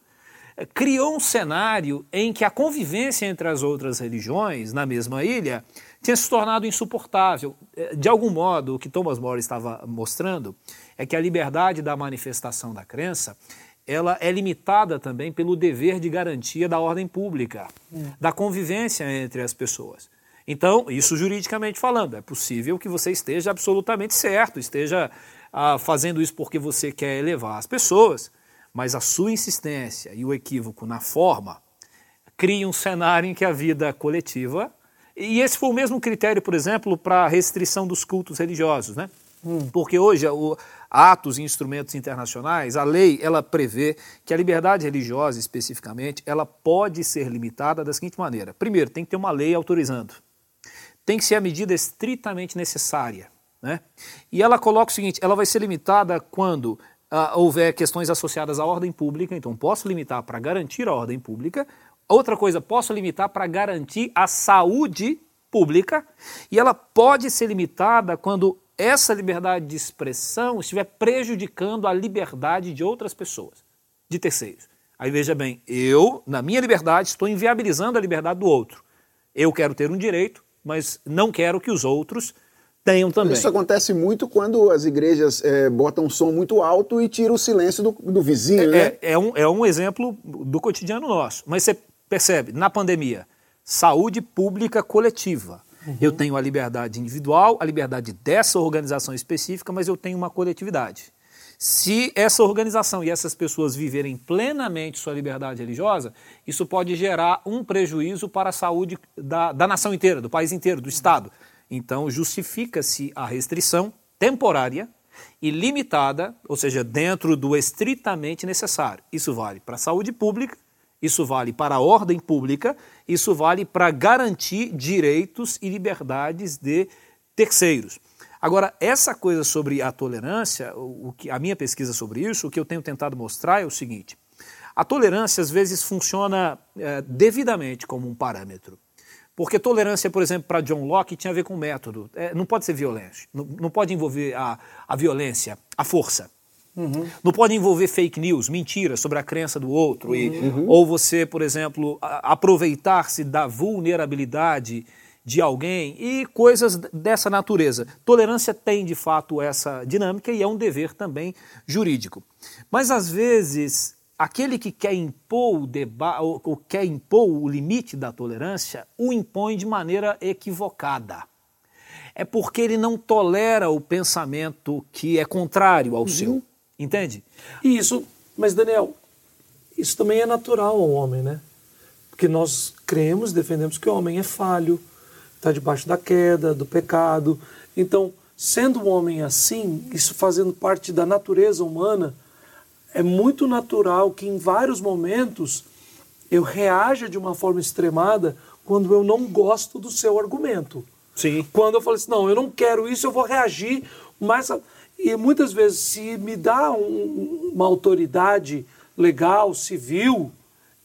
criou um cenário em que a convivência entre as outras religiões na mesma ilha tinha se tornado insuportável. Eh, de algum modo, o que Thomas More estava mostrando é que a liberdade da manifestação da crença ela é limitada também pelo dever de garantia da ordem pública, hum. da convivência entre as pessoas. Então, isso juridicamente falando, é possível que você esteja absolutamente certo, esteja ah, fazendo isso porque você quer elevar as pessoas, mas a sua insistência e o equívoco na forma criam um cenário em que a vida coletiva. E esse foi o mesmo critério, por exemplo, para a restrição dos cultos religiosos, né? Hum. Porque hoje o, atos e instrumentos internacionais, a lei ela prevê que a liberdade religiosa, especificamente, ela pode ser limitada da seguinte maneira: primeiro, tem que ter uma lei autorizando, tem que ser a medida estritamente necessária, né? E ela coloca o seguinte: ela vai ser limitada quando ah, houver questões associadas à ordem pública, então posso limitar para garantir a ordem pública. Outra coisa, posso limitar para garantir a saúde pública, e ela pode ser limitada quando essa liberdade de expressão estiver prejudicando a liberdade de outras pessoas, de terceiros. Aí veja bem, eu, na minha liberdade, estou inviabilizando a liberdade do outro. Eu quero ter um direito, mas não quero que os outros tenham também. Isso acontece muito quando as igrejas é, botam um som muito alto e tiram o silêncio do, do vizinho, é, né? É, é, um, é um exemplo do cotidiano nosso. Mas você percebe, na pandemia, saúde pública coletiva. Uhum. Eu tenho a liberdade individual, a liberdade dessa organização específica, mas eu tenho uma coletividade. Se essa organização e essas pessoas viverem plenamente sua liberdade religiosa, isso pode gerar um prejuízo para a saúde da, da nação inteira, do país inteiro, do Estado. Então, justifica-se a restrição temporária e limitada, ou seja, dentro do estritamente necessário. Isso vale para a saúde pública isso vale para a ordem pública, isso vale para garantir direitos e liberdades de terceiros. Agora, essa coisa sobre a tolerância, o que, a minha pesquisa sobre isso, o que eu tenho tentado mostrar é o seguinte: a tolerância às vezes funciona é, devidamente como um parâmetro. Porque tolerância, por exemplo, para John Locke tinha a ver com método. É, não pode ser violência, não, não pode envolver a, a violência, a força. Uhum. Não pode envolver fake news, mentiras sobre a crença do outro. E, uhum. Ou você, por exemplo, aproveitar-se da vulnerabilidade de alguém e coisas dessa natureza. Tolerância tem, de fato, essa dinâmica e é um dever também jurídico. Mas, às vezes, aquele que quer impor o, deba ou, ou quer impor o limite da tolerância o impõe de maneira equivocada. É porque ele não tolera o pensamento que é contrário ao uhum. seu. Entende? E isso, mas Daniel, isso também é natural ao homem, né? Porque nós cremos, defendemos que o homem é falho, está debaixo da queda, do pecado. Então, sendo um homem assim, isso fazendo parte da natureza humana, é muito natural que em vários momentos eu reaja de uma forma extremada quando eu não gosto do seu argumento. Sim. Quando eu falo assim, não, eu não quero isso, eu vou reagir mais. E muitas vezes, se me dá um, uma autoridade legal, civil,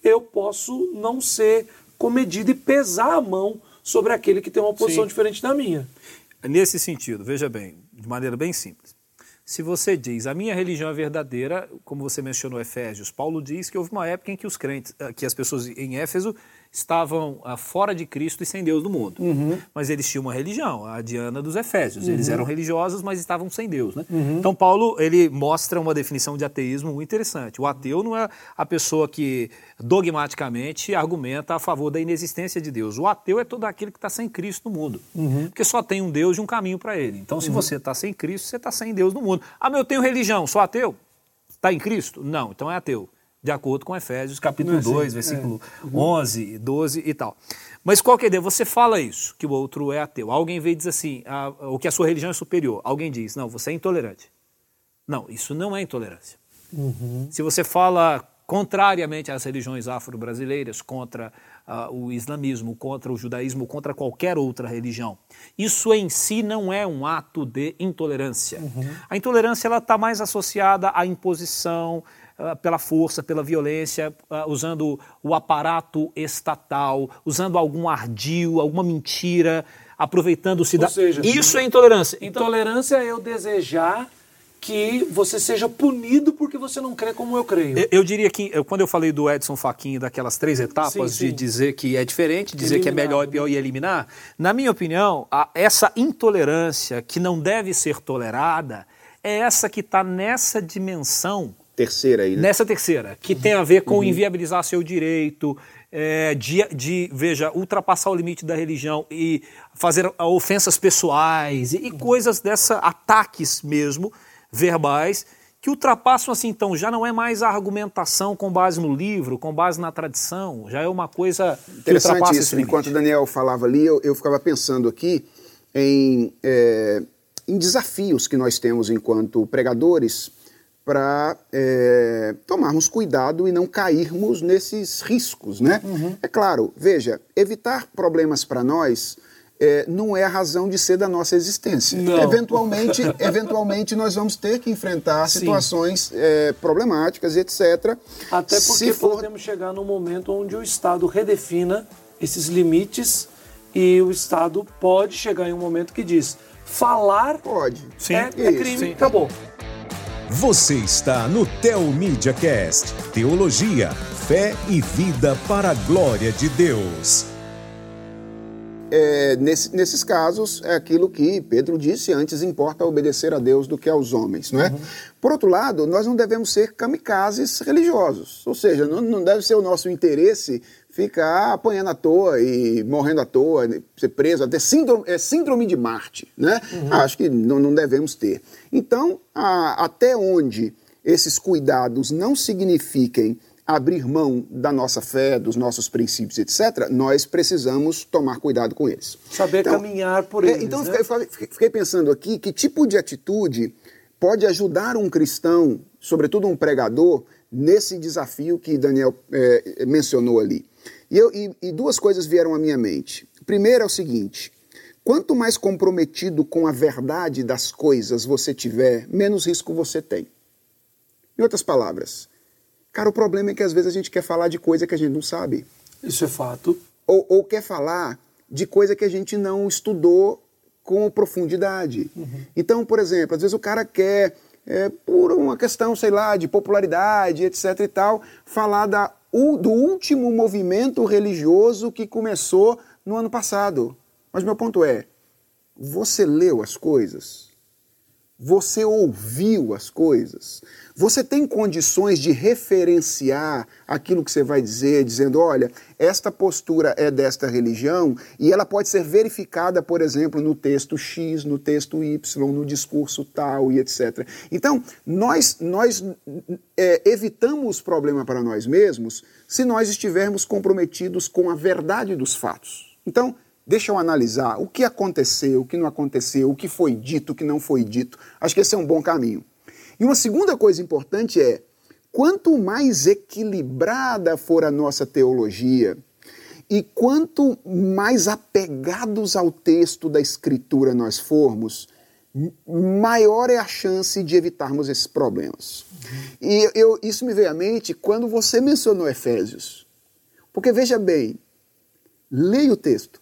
eu posso não ser comedido e pesar a mão sobre aquele que tem uma posição Sim. diferente da minha. Nesse sentido, veja bem, de maneira bem simples. Se você diz a minha religião é verdadeira, como você mencionou Efésios, Paulo diz que houve uma época em que os crentes, eh, que as pessoas em Éfeso estavam ah, fora de Cristo e sem Deus no mundo. Uhum. Mas eles tinham uma religião, a Diana dos Efésios. Uhum. Eles eram religiosos, mas estavam sem Deus. Né? Uhum. Então, Paulo ele mostra uma definição de ateísmo muito interessante. O ateu não é a pessoa que dogmaticamente argumenta a favor da inexistência de Deus. O ateu é todo aquele que está sem Cristo no mundo. Uhum. Porque só tem um Deus e um caminho para ele. Então, se uhum. você está sem Cristo, você está sem Deus no mundo. Ah, mas eu tenho religião, sou ateu? Está em Cristo? Não, então é ateu de acordo com Efésios, capítulo é, 2, versículo é. uhum. 11, 12 e tal. Mas qual que é a ideia? Você fala isso, que o outro é ateu. Alguém vem e diz assim, a, o que a sua religião é superior. Alguém diz, não, você é intolerante. Não, isso não é intolerância. Uhum. Se você fala contrariamente às religiões afro-brasileiras, contra uh, o islamismo, contra o judaísmo, contra qualquer outra religião, isso em si não é um ato de intolerância. Uhum. A intolerância ela está mais associada à imposição, pela força, pela violência, uh, usando o aparato estatal, usando algum ardil, alguma mentira, aproveitando-se da. seja, Isso é intolerância. Intolerância é eu desejar que você seja punido porque você não crê como eu creio. Eu, eu diria que, eu, quando eu falei do Edson Faquinha, daquelas três etapas Sim, sim. de dizer que é diferente, dizer que é Eliminar, melhor e pior e eliminar, na minha opinião, a- essa intolerância que não deve ser tolerada é essa que está nessa dimensão Terceira aí, né? Nessa terceira, que tem a ver com inviabilizar seu direito, é, de, de, veja, ultrapassar o limite da religião e fazer ah, ofensas pessoais e, e coisas dessa, ataques mesmo, verbais, que ultrapassam assim, então, já não é mais a argumentação com base no livro, com base na tradição, já é uma coisa Interessantíssimo. limite. Enquanto o Daniel falava ali, eu, eu ficava pensando aqui em, é, em desafios que nós temos enquanto pregadores para tomarmos cuidado e não cairmos nesses riscos, né? Uhum. É claro, veja, evitar problemas para nós é, não é a razão de ser da nossa existência. Não. Eventualmente, eventualmente nós vamos ter que enfrentar situações é, problemáticas, etc. Até porque for podemos chegar num momento onde o Estado redefina esses limites e o Estado pode chegar em um momento que diz falar Pode. Sim. é, é crime, sim. acabou. Você está no Teo Media Cast. Teologia, fé e vida para a glória de Deus. É, nesse- nesses casos, é aquilo que Pedro disse antes: importa obedecer a Deus do que aos homens. Não é? Por outro lado, nós não devemos ser kamikazes religiosos, ou seja, não, não deve ser o nosso interesse ficar apanhando à toa e morrendo à toa, ser preso, até síndrome, é, síndrome de Marte. Né? Acho que não, não devemos ter. Então, a- até onde esses cuidados não signifiquem abrir mão da nossa fé, dos nossos princípios, etc., nós precisamos tomar cuidado com eles. Saber caminhar por é, eles, então, né? eu fiquei, fiquei- fiquei pensando aqui que tipo de atitude pode ajudar um cristão, sobretudo um pregador, nesse desafio que Daniel é, mencionou ali. E, eu- e- e duas coisas vieram à minha mente. Primeiro é o seguinte: quanto mais comprometido com a verdade das coisas você tiver, menos risco você tem. Em outras palavras, cara, o problema é que às vezes a gente quer falar de coisa que a gente não sabe. Isso é fato. Ou, ou quer falar de coisa que a gente não estudou com profundidade. Então, por exemplo, às vezes o cara quer, é, por uma questão, sei lá, de popularidade, etc e tal, falar da, do último movimento religioso que começou no ano passado. Mas meu ponto é, você leu as coisas? Você ouviu as coisas? Você tem condições de referenciar aquilo que você vai dizer, dizendo: olha, esta postura é desta religião e ela pode ser verificada, por exemplo, no texto X, no texto Y, no discurso tal e etc. Então, nós, nós é, evitamos problema para nós mesmos se nós estivermos comprometidos com a verdade dos fatos. Então, Deixa eu analisar o que aconteceu, o que não aconteceu, o que foi dito, o que não foi dito. Acho que esse é um bom caminho. E uma segunda coisa importante é: quanto mais equilibrada for a nossa teologia, e quanto mais apegados ao texto da Escritura nós formos, maior é a chance de evitarmos esses problemas. E eu, isso me veio à mente quando você mencionou Efésios. Porque veja bem, leia o texto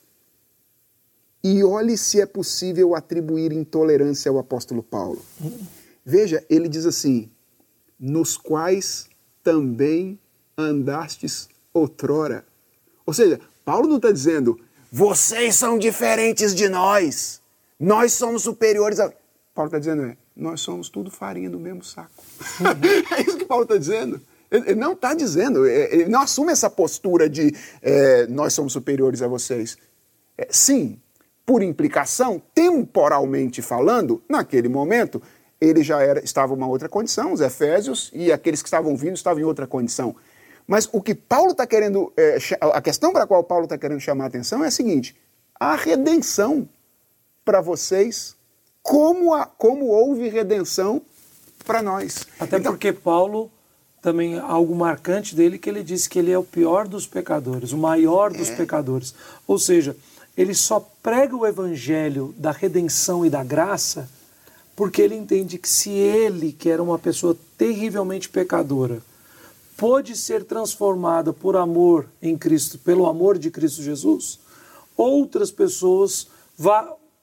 e olhe se é possível atribuir intolerância ao apóstolo Paulo. Veja, ele diz assim: nos quais também andastes outrora. Ou seja, Paulo não está dizendo, vocês são diferentes de nós, nós somos superiores a. Paulo está dizendo, é, nós somos tudo farinha do mesmo saco. é isso que Paulo está dizendo. Ele ele não está dizendo, é, ele não assume essa postura de é, nós somos superiores a vocês. É, sim, por implicação, temporalmente falando, naquele momento, ele já era, estava em uma outra condição, os Efésios, e aqueles que estavam vindo estavam em outra condição. Mas o que Paulo está querendo, é, a questão para a qual Paulo está querendo chamar a atenção é a seguinte: a redenção para vocês, como, a, como houve redenção para nós. Até Então, porque Paulo também algo marcante dele que ele disse que ele é o pior dos pecadores, o maior É. dos pecadores. Ou seja, ele só prega o evangelho da redenção e da graça porque ele entende que se ele, que era uma pessoa terrivelmente pecadora, pôde ser transformada por amor em Cristo, pelo amor de Cristo Jesus, outras pessoas,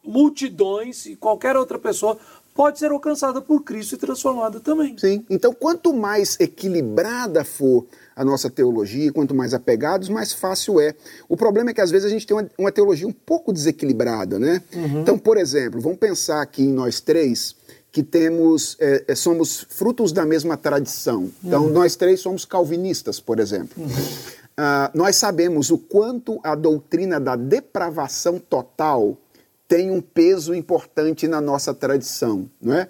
multidões e qualquer outra pessoa pode ser alcançada por Cristo e transformada também. Sim. Então, quanto mais equilibrada for a nossa teologia, quanto mais apegados, mais fácil é. O problema é que às vezes a gente tem uma, uma teologia um pouco desequilibrada, né? Uhum. Então, por exemplo, vamos pensar aqui em nós três que temos é, é somos frutos da mesma tradição. Então, uhum. nós três somos calvinistas, por exemplo. Uhum. Uh, nós sabemos o quanto a doutrina da depravação total tem um peso importante na nossa tradição, não é?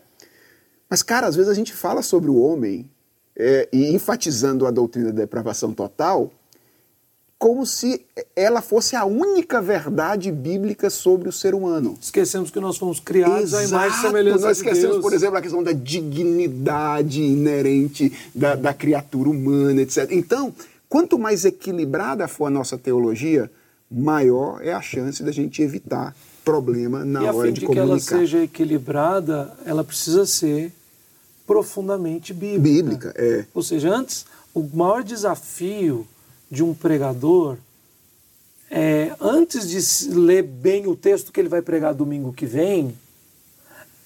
Mas, cara, às vezes a gente fala sobre o homem é, e enfatizando a doutrina da depravação total como se ela fosse a única verdade bíblica sobre o ser humano. Esquecemos que nós fomos criados Exato. à imagem e semelhança Nós esquecemos, Deus. por exemplo, a questão da dignidade inerente da, da criatura humana, etc. Então, quanto mais equilibrada for a nossa teologia, maior é a chance da gente evitar problema na e hora de, de comunicar. E a fim de que ela seja equilibrada, ela precisa ser profundamente bíblica. Bíblica, é. Ou seja, antes, o maior desafio de um pregador é, antes de ler bem o texto que ele vai pregar domingo que vem,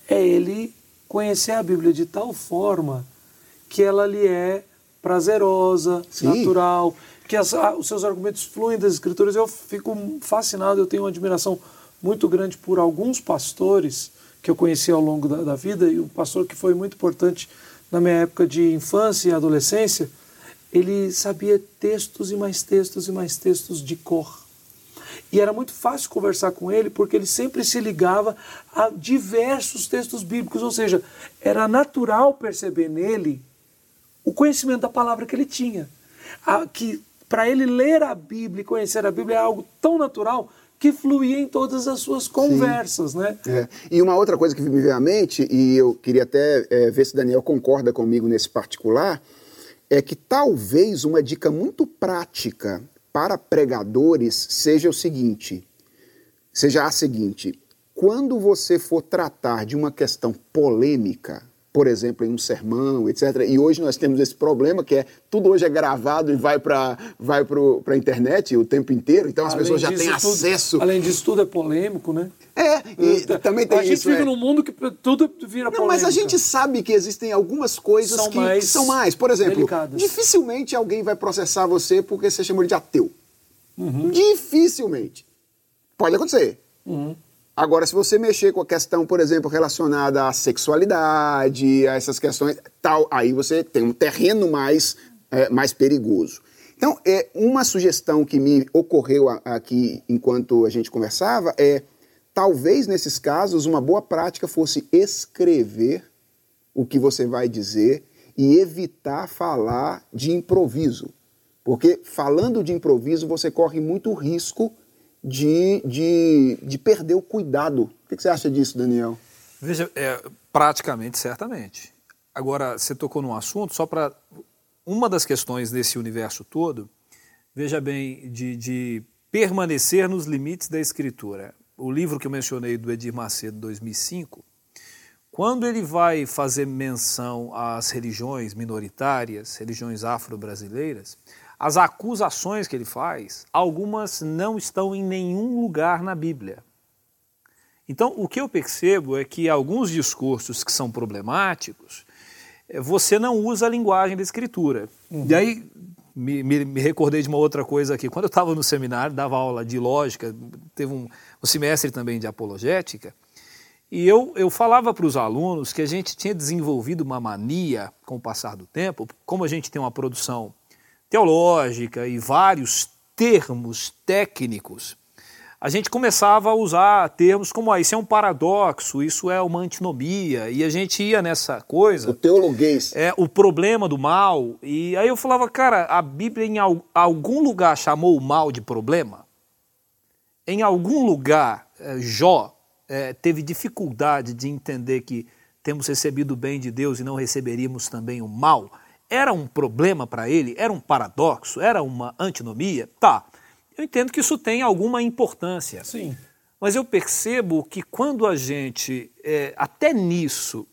é ele conhecer a Bíblia de tal forma que ela lhe é prazerosa, Sim. natural, que as, os seus argumentos fluem das Escrituras. Eu fico fascinado, eu tenho uma admiração muito grande por alguns pastores que eu conheci ao longo da, da vida, e um pastor que foi muito importante na minha época de infância e adolescência, ele sabia textos e mais textos e mais textos de cor. E era muito fácil conversar com ele porque ele sempre se ligava a diversos textos bíblicos, ou seja, era natural perceber nele o conhecimento da palavra que ele tinha. A, que para ele ler a Bíblia e conhecer a Bíblia é algo tão natural que fluía em todas as suas conversas, Sim. né? É. E uma outra coisa que me veio à mente, e eu queria até é, ver se Daniel concorda comigo nesse particular, é que talvez uma dica muito prática para pregadores seja o seguinte, seja a seguinte, quando você for tratar de uma questão polêmica, por exemplo, em um sermão, etc. E hoje nós temos esse problema que é tudo hoje é gravado e vai para vai a internet o tempo inteiro, então as além pessoas já têm tudo, acesso. Além disso, tudo é polêmico, né? É, e é, também tem a isso. A gente vive é. num mundo que tudo vira Não, polêmica. mas a gente sabe que existem algumas coisas são que, que, são mais. Por exemplo, delicadas. dificilmente alguém vai processar você porque você chamou ele de ateu. Uhum. Dificilmente. Pode acontecer. Uhum. Agora, se você mexer com a questão, por exemplo, relacionada à sexualidade, a essas questões, tal, aí você tem um terreno mais, é, mais perigoso. Então, é uma sugestão que me ocorreu aqui enquanto a gente conversava é talvez nesses casos uma boa prática fosse escrever o que você vai dizer e evitar falar de improviso. Porque falando de improviso você corre muito risco de, de, de perder o cuidado. O que você acha disso, Daniel? Veja, é, praticamente, certamente. Agora, você tocou num assunto, só para. Uma das questões nesse universo todo, veja bem, de, de permanecer nos limites da escritura. O livro que eu mencionei do Edir Macedo, 2005, quando ele vai fazer menção às religiões minoritárias, religiões afro-brasileiras, as acusações que ele faz, algumas não estão em nenhum lugar na Bíblia. Então, o que eu percebo é que alguns discursos que são problemáticos, eh, você não usa a linguagem da escritura. Uhum. E aí, me, me, me, recordei de uma outra coisa aqui. Quando eu estava no seminário, dava aula de lógica, teve um, um semestre também de apologética, e eu, eu falava para os alunos que a gente tinha desenvolvido uma mania com o passar do tempo, como a gente tem uma produção teológica e vários termos técnicos, a gente começava a usar termos como ah, isso é um paradoxo, isso é uma antinomia, e a gente ia nessa coisa. O teologuês. É, o problema do mal. E aí eu falava, cara, a Bíblia em algum lugar chamou o mal de problema? Em algum lugar, é, Jó é, teve dificuldade de entender que temos recebido o bem de Deus e não receberíamos também o mal? Era um problema para ele? Era um paradoxo? Era uma antinomia? Tá. Eu entendo que isso tem alguma importância. Sim. Mas eu percebo que quando a gente, é, até nisso,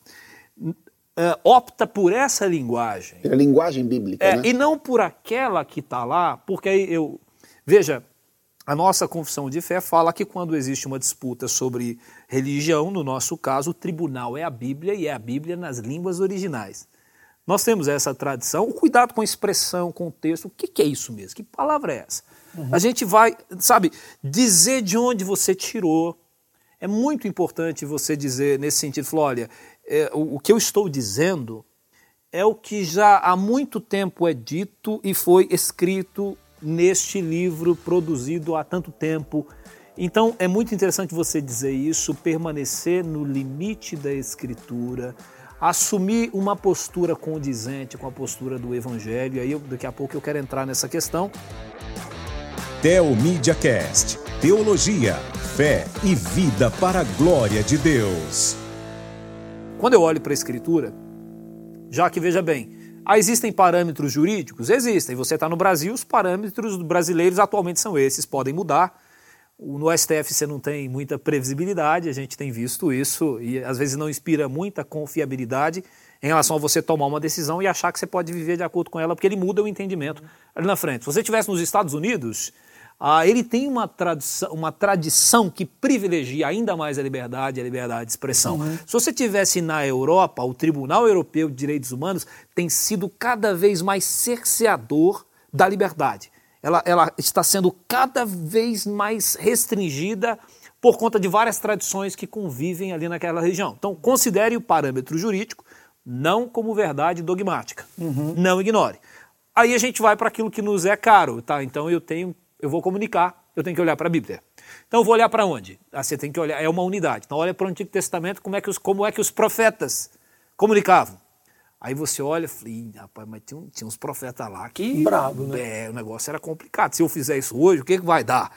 é, opta por essa linguagem. Pela linguagem bíblica, é, né? E não por aquela que está lá, porque aí eu. Veja, a nossa confissão de fé fala que quando existe uma disputa sobre religião, no nosso caso, o tribunal é a Bíblia e é a Bíblia nas línguas originais. Nós temos essa tradição, o cuidado com a expressão, com o texto, o que, que é isso mesmo? Que palavra é essa? Uhum. A gente vai, sabe, dizer de onde você tirou. É muito importante você dizer nesse sentido, falar, olha, é, o, o que eu estou dizendo é o que já há muito tempo é dito e foi escrito neste livro produzido há tanto tempo. Então é muito interessante você dizer isso, permanecer no limite da escritura, assumir uma postura condizente com a postura do evangelho. E aí daqui a pouco eu quero entrar nessa questão. Teomídia Cast, teologia, fé e vida para a glória de Deus. Quando eu olho para a escritura, já que veja bem, ah, existem parâmetros jurídicos? Existem. Você está no Brasil, os parâmetros brasileiros atualmente são esses, podem mudar. No STF você não tem muita previsibilidade, a gente tem visto isso e às vezes não inspira muita confiabilidade em relação a você tomar uma decisão e achar que você pode viver de acordo com ela, porque ele muda o entendimento ali na frente. Se você estivesse nos Estados Unidos, ah, ele tem uma tradição, uma tradição que privilegia ainda mais a liberdade, a liberdade de expressão. Uhum. Se você tivesse na Europa, o Tribunal Europeu de Direitos Humanos tem sido cada vez mais cerceador da liberdade. Ela, ela está sendo cada vez mais restringida por conta de várias tradições que convivem ali naquela região. Então, considere o parâmetro jurídico não como verdade dogmática. Uhum. Não ignore. Aí a gente vai para aquilo que nos é caro, tá? Então eu tenho eu vou comunicar, eu tenho que olhar para a Bíblia. Então eu vou olhar para onde? Ah, você tem que olhar, é uma unidade. Então olha para o Antigo Testamento, como é que os, como é que os profetas comunicavam. Aí você olha e fala, rapaz, mas tinha, tinha uns profetas lá que. Bravo, né? É, o negócio era complicado. Se eu fizer isso hoje, o que, que vai dar?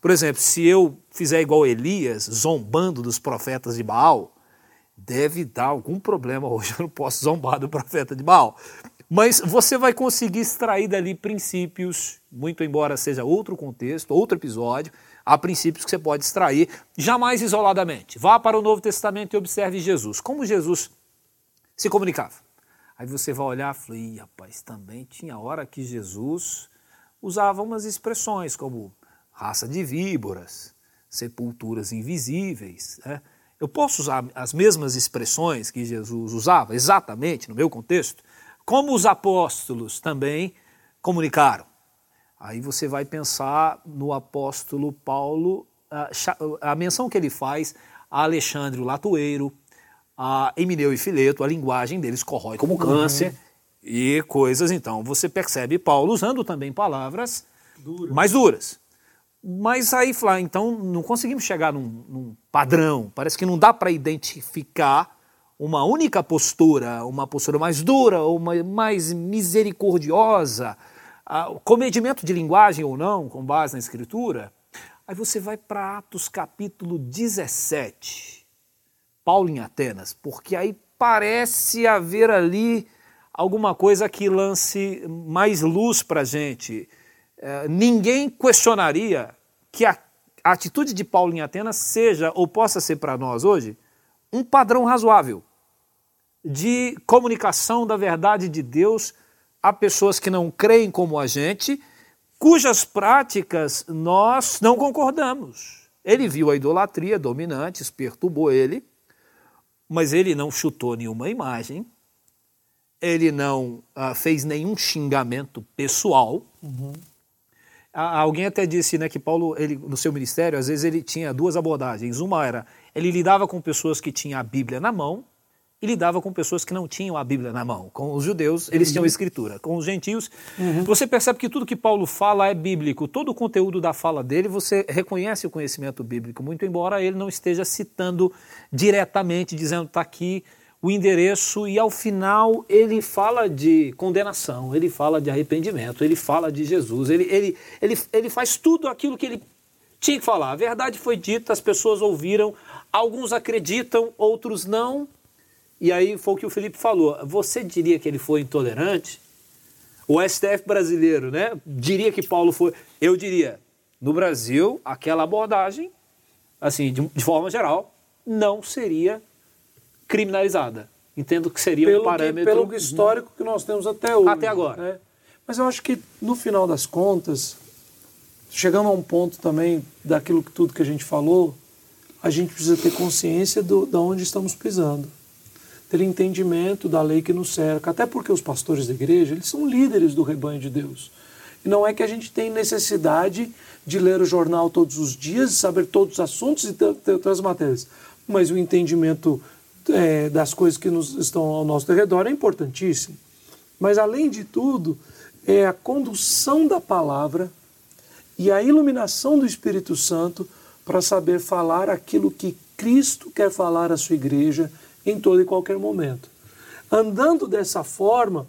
Por exemplo, se eu fizer igual Elias, zombando dos profetas de Baal, deve dar algum problema hoje. Eu não posso zombar do profeta de Baal. Mas você vai conseguir extrair dali princípios, muito embora seja outro contexto, outro episódio, há princípios que você pode extrair, jamais isoladamente. Vá para o Novo Testamento e observe Jesus. Como Jesus se comunicava? Aí você vai olhar e falar, Ih, rapaz, também tinha hora que Jesus usava umas expressões como raça de víboras, sepulturas invisíveis. Né? Eu posso usar as mesmas expressões que Jesus usava, exatamente no meu contexto? como os apóstolos também comunicaram. Aí você vai pensar no apóstolo Paulo, a, a menção que ele faz a Alexandre o Latoeiro, a Emineu e Fileto, a linguagem deles corrói como câncer uhum. e coisas. Então você percebe Paulo usando também palavras mais duras. Mas aí, Flá, então não conseguimos chegar num, num padrão. Parece que não dá para identificar uma única postura, uma postura mais dura ou mais misericordiosa, comedimento de linguagem ou não, com base na Escritura, aí você vai para Atos capítulo 17, Paulo em Atenas, porque aí parece haver ali alguma coisa que lance mais luz para a gente. É, ninguém questionaria que a, a atitude de Paulo em Atenas seja ou possa ser para nós hoje um padrão razoável de comunicação da verdade de Deus a pessoas que não creem como a gente, cujas práticas nós não concordamos. Ele viu a idolatria dominante, perturbou ele, mas ele não chutou nenhuma imagem, ele não ah, fez nenhum xingamento pessoal. Uhum. Alguém até disse né, que Paulo, ele, no seu ministério, às vezes ele tinha duas abordagens. Uma era, ele lidava com pessoas que tinham a Bíblia na mão, e lidava com pessoas que não tinham a Bíblia na mão. Com os judeus, eles tinham a escritura. Com os gentios, uhum. você percebe que tudo que Paulo fala é bíblico. Todo o conteúdo da fala dele, você reconhece o conhecimento bíblico, muito embora ele não esteja citando diretamente, dizendo está aqui o endereço, e ao final ele fala de condenação, ele fala de arrependimento, ele fala de Jesus, ele, ele, ele, ele faz tudo aquilo que ele tinha que falar. A verdade foi dita, as pessoas ouviram, alguns acreditam, outros não, e aí foi o que o Felipe falou. Você diria que ele foi intolerante? O STF brasileiro, né? Diria que Paulo foi. Eu diria, no Brasil, aquela abordagem assim, de, de forma geral, não seria criminalizada. Entendo que seria pelo um parâmetro. Que, pelo histórico que nós temos até hoje. Até agora. Né? Mas eu acho que, no final das contas, chegando a um ponto também daquilo que tudo que a gente falou, a gente precisa ter consciência do, de onde estamos pisando. Ter entendimento da lei que nos cerca. Até porque os pastores da igreja, eles são líderes do rebanho de Deus. E não é que a gente tem necessidade de ler o jornal todos os dias, saber todos os assuntos e ter outras matérias. Mas o entendimento é, das coisas que nos, estão ao nosso redor é importantíssimo. Mas, além de tudo, é a condução da palavra e a iluminação do Espírito Santo para saber falar aquilo que Cristo quer falar à sua igreja em todo e qualquer momento. Andando dessa forma,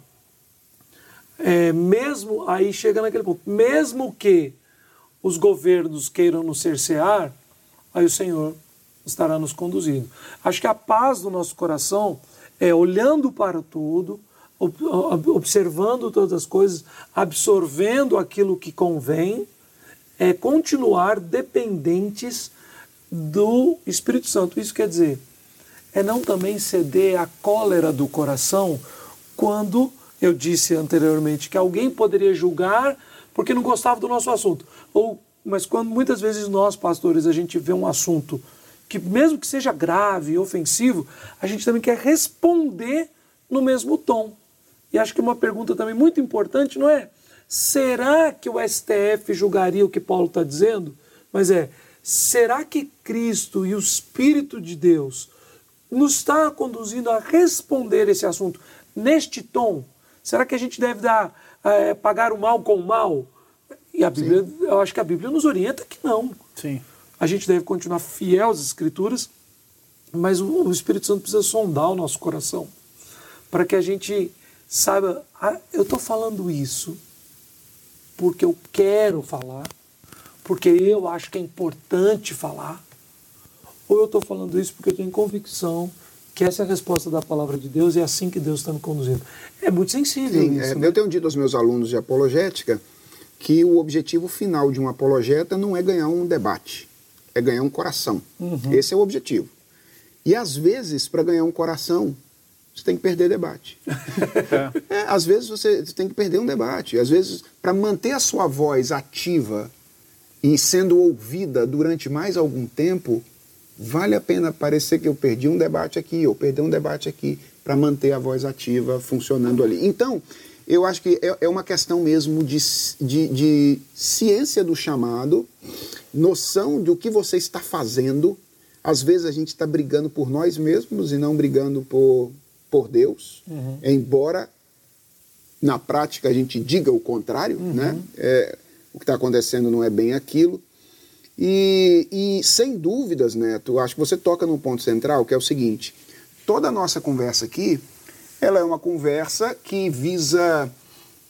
é, mesmo aí chega naquele ponto, mesmo que os governos queiram nos cercear, aí o Senhor estará nos conduzindo. Acho que a paz do nosso coração é olhando para tudo, observando todas as coisas, absorvendo aquilo que convém, é continuar dependentes do Espírito Santo. Isso quer dizer, é não também ceder à cólera do coração quando eu disse anteriormente que alguém poderia julgar porque não gostava do nosso assunto. Ou, mas quando muitas vezes nós, pastores, a gente vê um assunto que mesmo que seja grave, ofensivo, a gente também quer responder no mesmo tom. E acho que uma pergunta também muito importante não é será que o STF julgaria o que Paulo está dizendo? Mas é, será que Cristo e o Espírito de Deus nos está conduzindo a responder esse assunto neste tom? Será que a gente deve dar, é, pagar o mal com o mal? E a Bíblia, Sim. eu acho que a Bíblia nos orienta que não. Sim. A gente deve continuar fiel às Escrituras, mas o, o Espírito Santo precisa sondar o nosso coração para que a gente saiba, ah, eu estou falando isso porque eu quero falar, porque eu acho que é importante falar, ou eu estou falando isso porque eu tenho convicção que essa é a resposta da palavra de Deus e é assim que Deus está me conduzindo. É muito sensível Sim, isso. É, né? Eu tenho dito aos meus alunos de apologética que o objetivo final de um apologeta não é ganhar um debate é ganhar um coração. Uhum. Esse é o objetivo. E às vezes, para ganhar um coração, você tem que perder debate. é. É, às vezes você tem que perder um debate. Às vezes, para manter a sua voz ativa e sendo ouvida durante mais algum tempo, vale a pena parecer que eu perdi um debate aqui, ou perdi um debate aqui, para manter a voz ativa funcionando ali. Então, eu acho que é, é uma questão mesmo de, de, de ciência do chamado noção do que você está fazendo. Às vezes a gente está brigando por nós mesmos e não brigando por, por Deus, uhum. embora na prática a gente diga o contrário, uhum. né? É, o que está acontecendo não é bem aquilo. E, e, sem dúvidas, Neto, acho que você toca num ponto central que é o seguinte: toda a nossa conversa aqui, ela é uma conversa que visa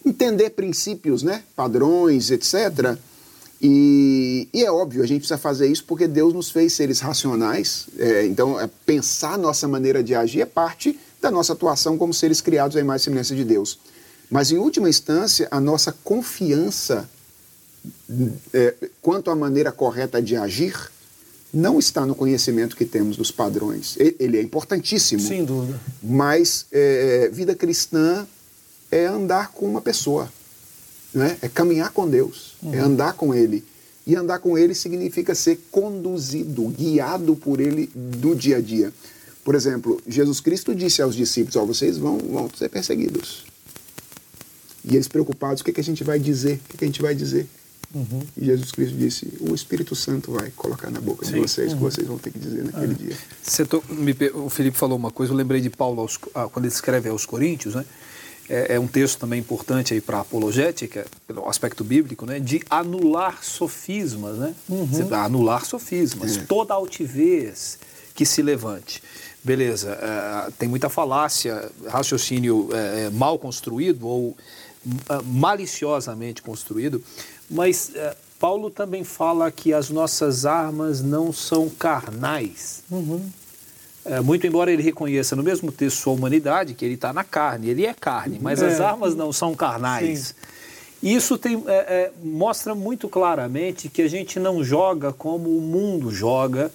entender princípios, né? Padrões, etc e, e, é óbvio, a gente precisa fazer isso porque Deus nos fez seres racionais. É, então, é, pensar nossa maneira de agir é parte da nossa atuação como seres criados à imagem e semelhança de Deus. Mas, em última instância, a nossa confiança é, quanto à maneira correta de agir não está no conhecimento que temos dos padrões. Ele é importantíssimo. Sem dúvida. Mas é, vida cristã é andar com uma pessoa né? é caminhar com Deus, é uhum. é andar com Ele. E andar com Ele significa ser conduzido, guiado por Ele do dia a dia. Por exemplo, Jesus Cristo disse aos discípulos: oh, vocês vão, vão ser perseguidos. E eles preocupados: o que, que a gente vai dizer? O que, que a gente vai dizer? Uhum. E Jesus Cristo disse: o Espírito Santo vai colocar na boca Sim. de vocês o uhum. que vocês vão ter que dizer naquele dia. Tô, me, o Felipe falou uma coisa, eu lembrei de Paulo aos, ah, quando ele escreve aos Coríntios, né? é, é um texto também importante aí para a apologética, pelo aspecto bíblico, né, de anular sofismas, né? Uhum. anular sofismas, uhum. toda altivez que se levante. Beleza, é, tem muita falácia, raciocínio é, é mal construído ou é, maliciosamente construído, mas é, Paulo também fala que as nossas armas não são carnais. Uhum. É, muito embora ele reconheça no mesmo texto sua humanidade, que ele está na carne, ele é carne, mas é. as armas não são carnais. E isso tem, é, mostra muito claramente que a gente não joga como o mundo joga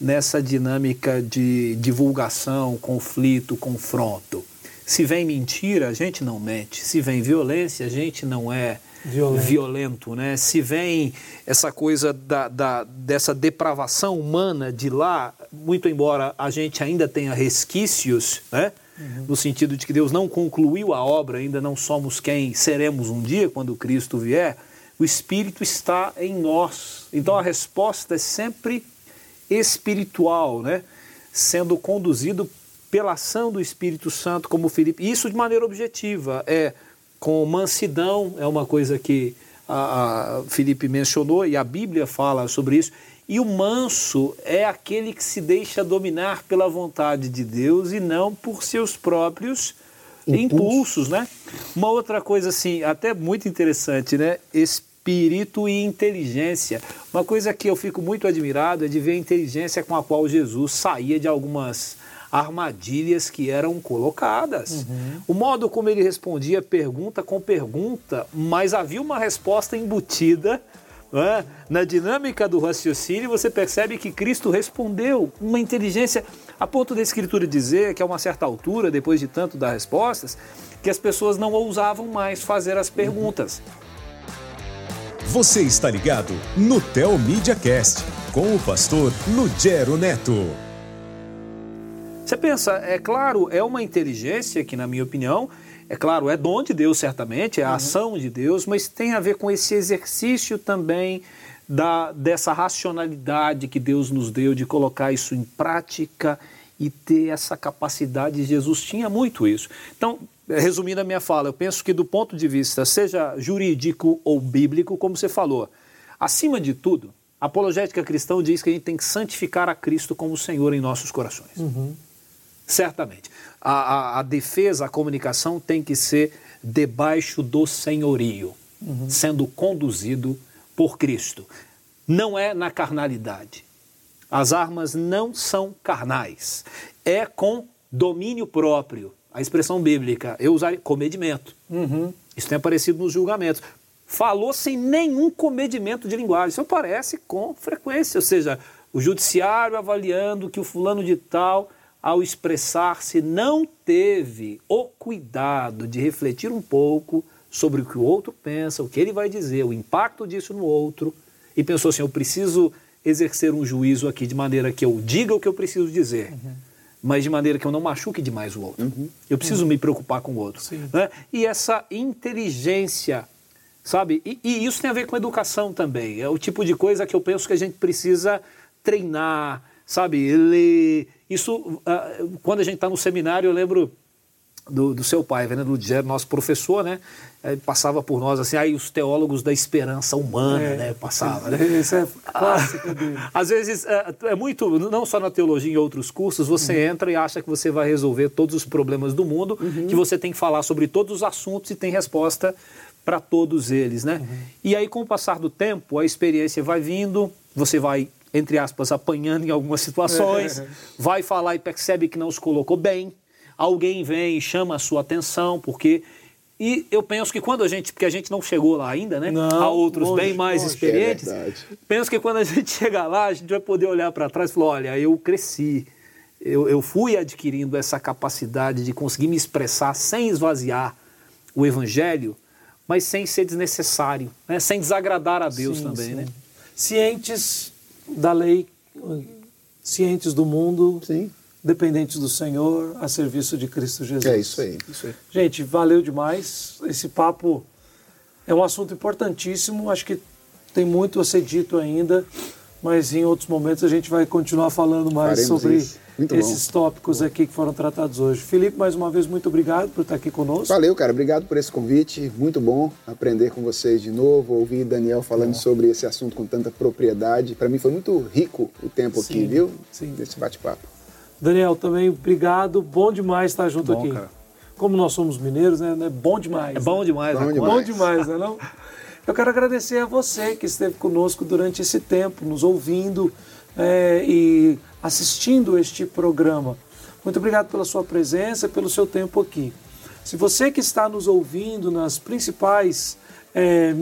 nessa dinâmica de divulgação, conflito, confronto. Se vem mentira, a gente não mente. Se vem violência, a gente não é violento, violento né? Se vem essa coisa da, da, dessa depravação humana de lá, muito embora a gente ainda tenha resquícios, né? Uhum. No sentido de que Deus não concluiu a obra, ainda não somos quem seremos um dia quando Cristo vier, o Espírito está em nós. Então a resposta é sempre espiritual, né? Sendo conduzido pela ação do Espírito Santo, como Felipe. Isso de maneira objetiva, é com mansidão, é uma coisa que a, a Felipe mencionou e a Bíblia fala sobre isso. E o manso é aquele que se deixa dominar pela vontade de Deus e não por seus próprios Impulso. impulsos, né? Uma outra coisa assim, até muito interessante, né? Espírito e inteligência. Uma coisa que eu fico muito admirado é de ver a inteligência com a qual Jesus saía de algumas armadilhas que eram colocadas. Uhum. O modo como ele respondia pergunta com pergunta, mas havia uma resposta embutida. É? Na dinâmica do raciocínio, você percebe que Cristo respondeu uma inteligência a ponto da Escritura dizer que, a uma certa altura, depois de tanto dar respostas, que as pessoas não ousavam mais fazer as perguntas. Você está ligado no Tel Media Cast com o pastor Lugero Neto. Você pensa, é claro, é uma inteligência que, na minha opinião, é claro, é dom de Deus, certamente, é a uhum. ação de Deus, mas tem a ver com esse exercício também da, dessa racionalidade que Deus nos deu de colocar isso em prática e ter essa capacidade. Jesus tinha muito isso. Então, resumindo a minha fala, eu penso que do ponto de vista, seja jurídico ou bíblico, como você falou, acima de tudo, a apologética cristã diz que a gente tem que santificar a Cristo como Senhor em nossos corações. Uhum. Certamente. A, a, a, defesa, a comunicação tem que ser debaixo do senhorio, uhum. sendo conduzido por Cristo. Não é na carnalidade. As armas não são carnais. É com domínio próprio. A expressão bíblica, eu usaria comedimento. Uhum. Isso tem aparecido nos julgamentos. Falou sem nenhum comedimento de linguagem. Isso aparece com frequência. Ou seja, o judiciário avaliando que o fulano de tal ao expressar-se, não teve o cuidado de refletir um pouco sobre o que o outro pensa, o que ele vai dizer, o impacto disso no outro, e pensou assim: eu preciso exercer um juízo aqui de maneira que eu diga o que eu preciso dizer. Uhum. Mas de maneira que eu não machuque demais o outro. Uhum. Eu preciso uhum. me preocupar com o outro. Né? E essa inteligência, sabe? E, e isso tem a ver com educação também. É o tipo de coisa que eu penso que a gente precisa treinar, sabe? Ler, isso, uh, quando a gente está no seminário, eu lembro do, do seu pai, Fernando Ludgero, nosso professor, né? Ele passava por nós assim, aí os teólogos da esperança humana, é, né? Passava, né? Isso é clássico dele. Às vezes, é, é, muito, não só na teologia, em outros cursos, você uhum. entra e acha que você vai resolver todos os problemas do mundo, uhum. que você tem que falar sobre todos os assuntos e tem resposta para todos eles, né? Uhum. E aí, com o passar do tempo, a experiência vai vindo, você vai entre aspas, apanhando em algumas situações, é. vai falar e percebe que não se colocou bem, alguém vem e chama a sua atenção, porque. E eu penso que quando a gente, porque a gente não chegou lá ainda, né? Não, a outros longe, bem mais longe, experientes, é penso que quando a gente chegar lá, a gente vai poder olhar para trás e falar: olha, eu cresci, eu, eu fui adquirindo essa capacidade de conseguir me expressar sem esvaziar o evangelho, mas sem ser desnecessário, né? sem desagradar a Deus sim, também, sim. né? Cientes da lei, cientes do mundo, Sim. dependentes do Senhor, a serviço de Cristo Jesus. É isso aí. Isso aí. Gente, valeu demais. Esse papo é um assunto importantíssimo. Acho que tem muito a ser dito ainda, mas em outros momentos a gente vai continuar falando mais Faremos sobre isso esses bom. tópicos aqui que foram tratados hoje. Felipe, mais uma vez, muito obrigado por estar aqui conosco. Valeu, cara. Obrigado por esse convite. Muito bom aprender com vocês de novo, ouvir Daniel falando sobre esse assunto com tanta propriedade. Para mim foi muito rico o tempo sim, aqui, viu? Sim. Nesse bate-papo. Daniel, também obrigado. Bom demais estar junto bom, aqui. Cara. Como nós somos mineiros, né? É bom demais. É bom demais. Bom, né? demais. bom demais, né? Não? Eu quero agradecer a você que esteve conosco durante esse tempo, nos ouvindo é, e assistindo este programa. Muito obrigado pela sua presença, pelo seu tempo aqui. Se você que está nos ouvindo nas principais é,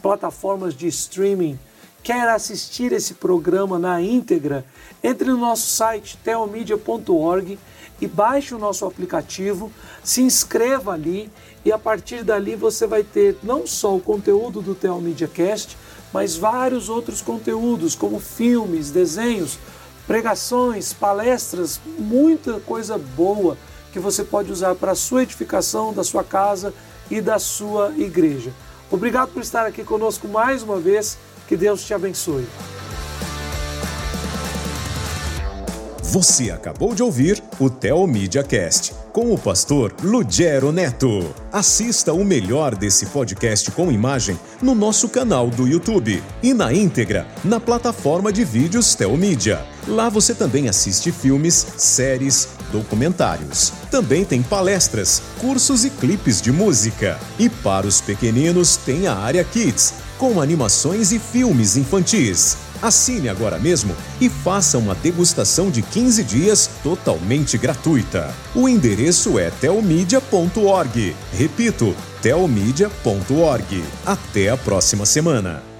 plataformas de streaming quer assistir esse programa na íntegra, entre no nosso site teomedia.org e baixe o nosso aplicativo, se inscreva ali e a partir dali você vai ter não só o conteúdo do Teomedia Cast, mas vários outros conteúdos como filmes, desenhos, pregações, palestras, muita coisa boa que você pode usar para a sua edificação da sua casa e da sua igreja. Obrigado por estar aqui conosco mais uma vez. Que Deus te abençoe. Você acabou de ouvir o Teomídia Cast com o pastor Lugero Neto. Assista o melhor desse podcast com imagem no nosso canal do YouTube e na íntegra na plataforma de vídeos Teomídia. Lá você também assiste filmes, séries, documentários. Também tem palestras, cursos e clipes de música. E para os pequeninos tem a área Kids, com animações e filmes infantis. Assine agora mesmo e faça uma degustação de 15 dias totalmente gratuita. O endereço é telmedia.org. Repito, telmedia.org. Até a próxima semana.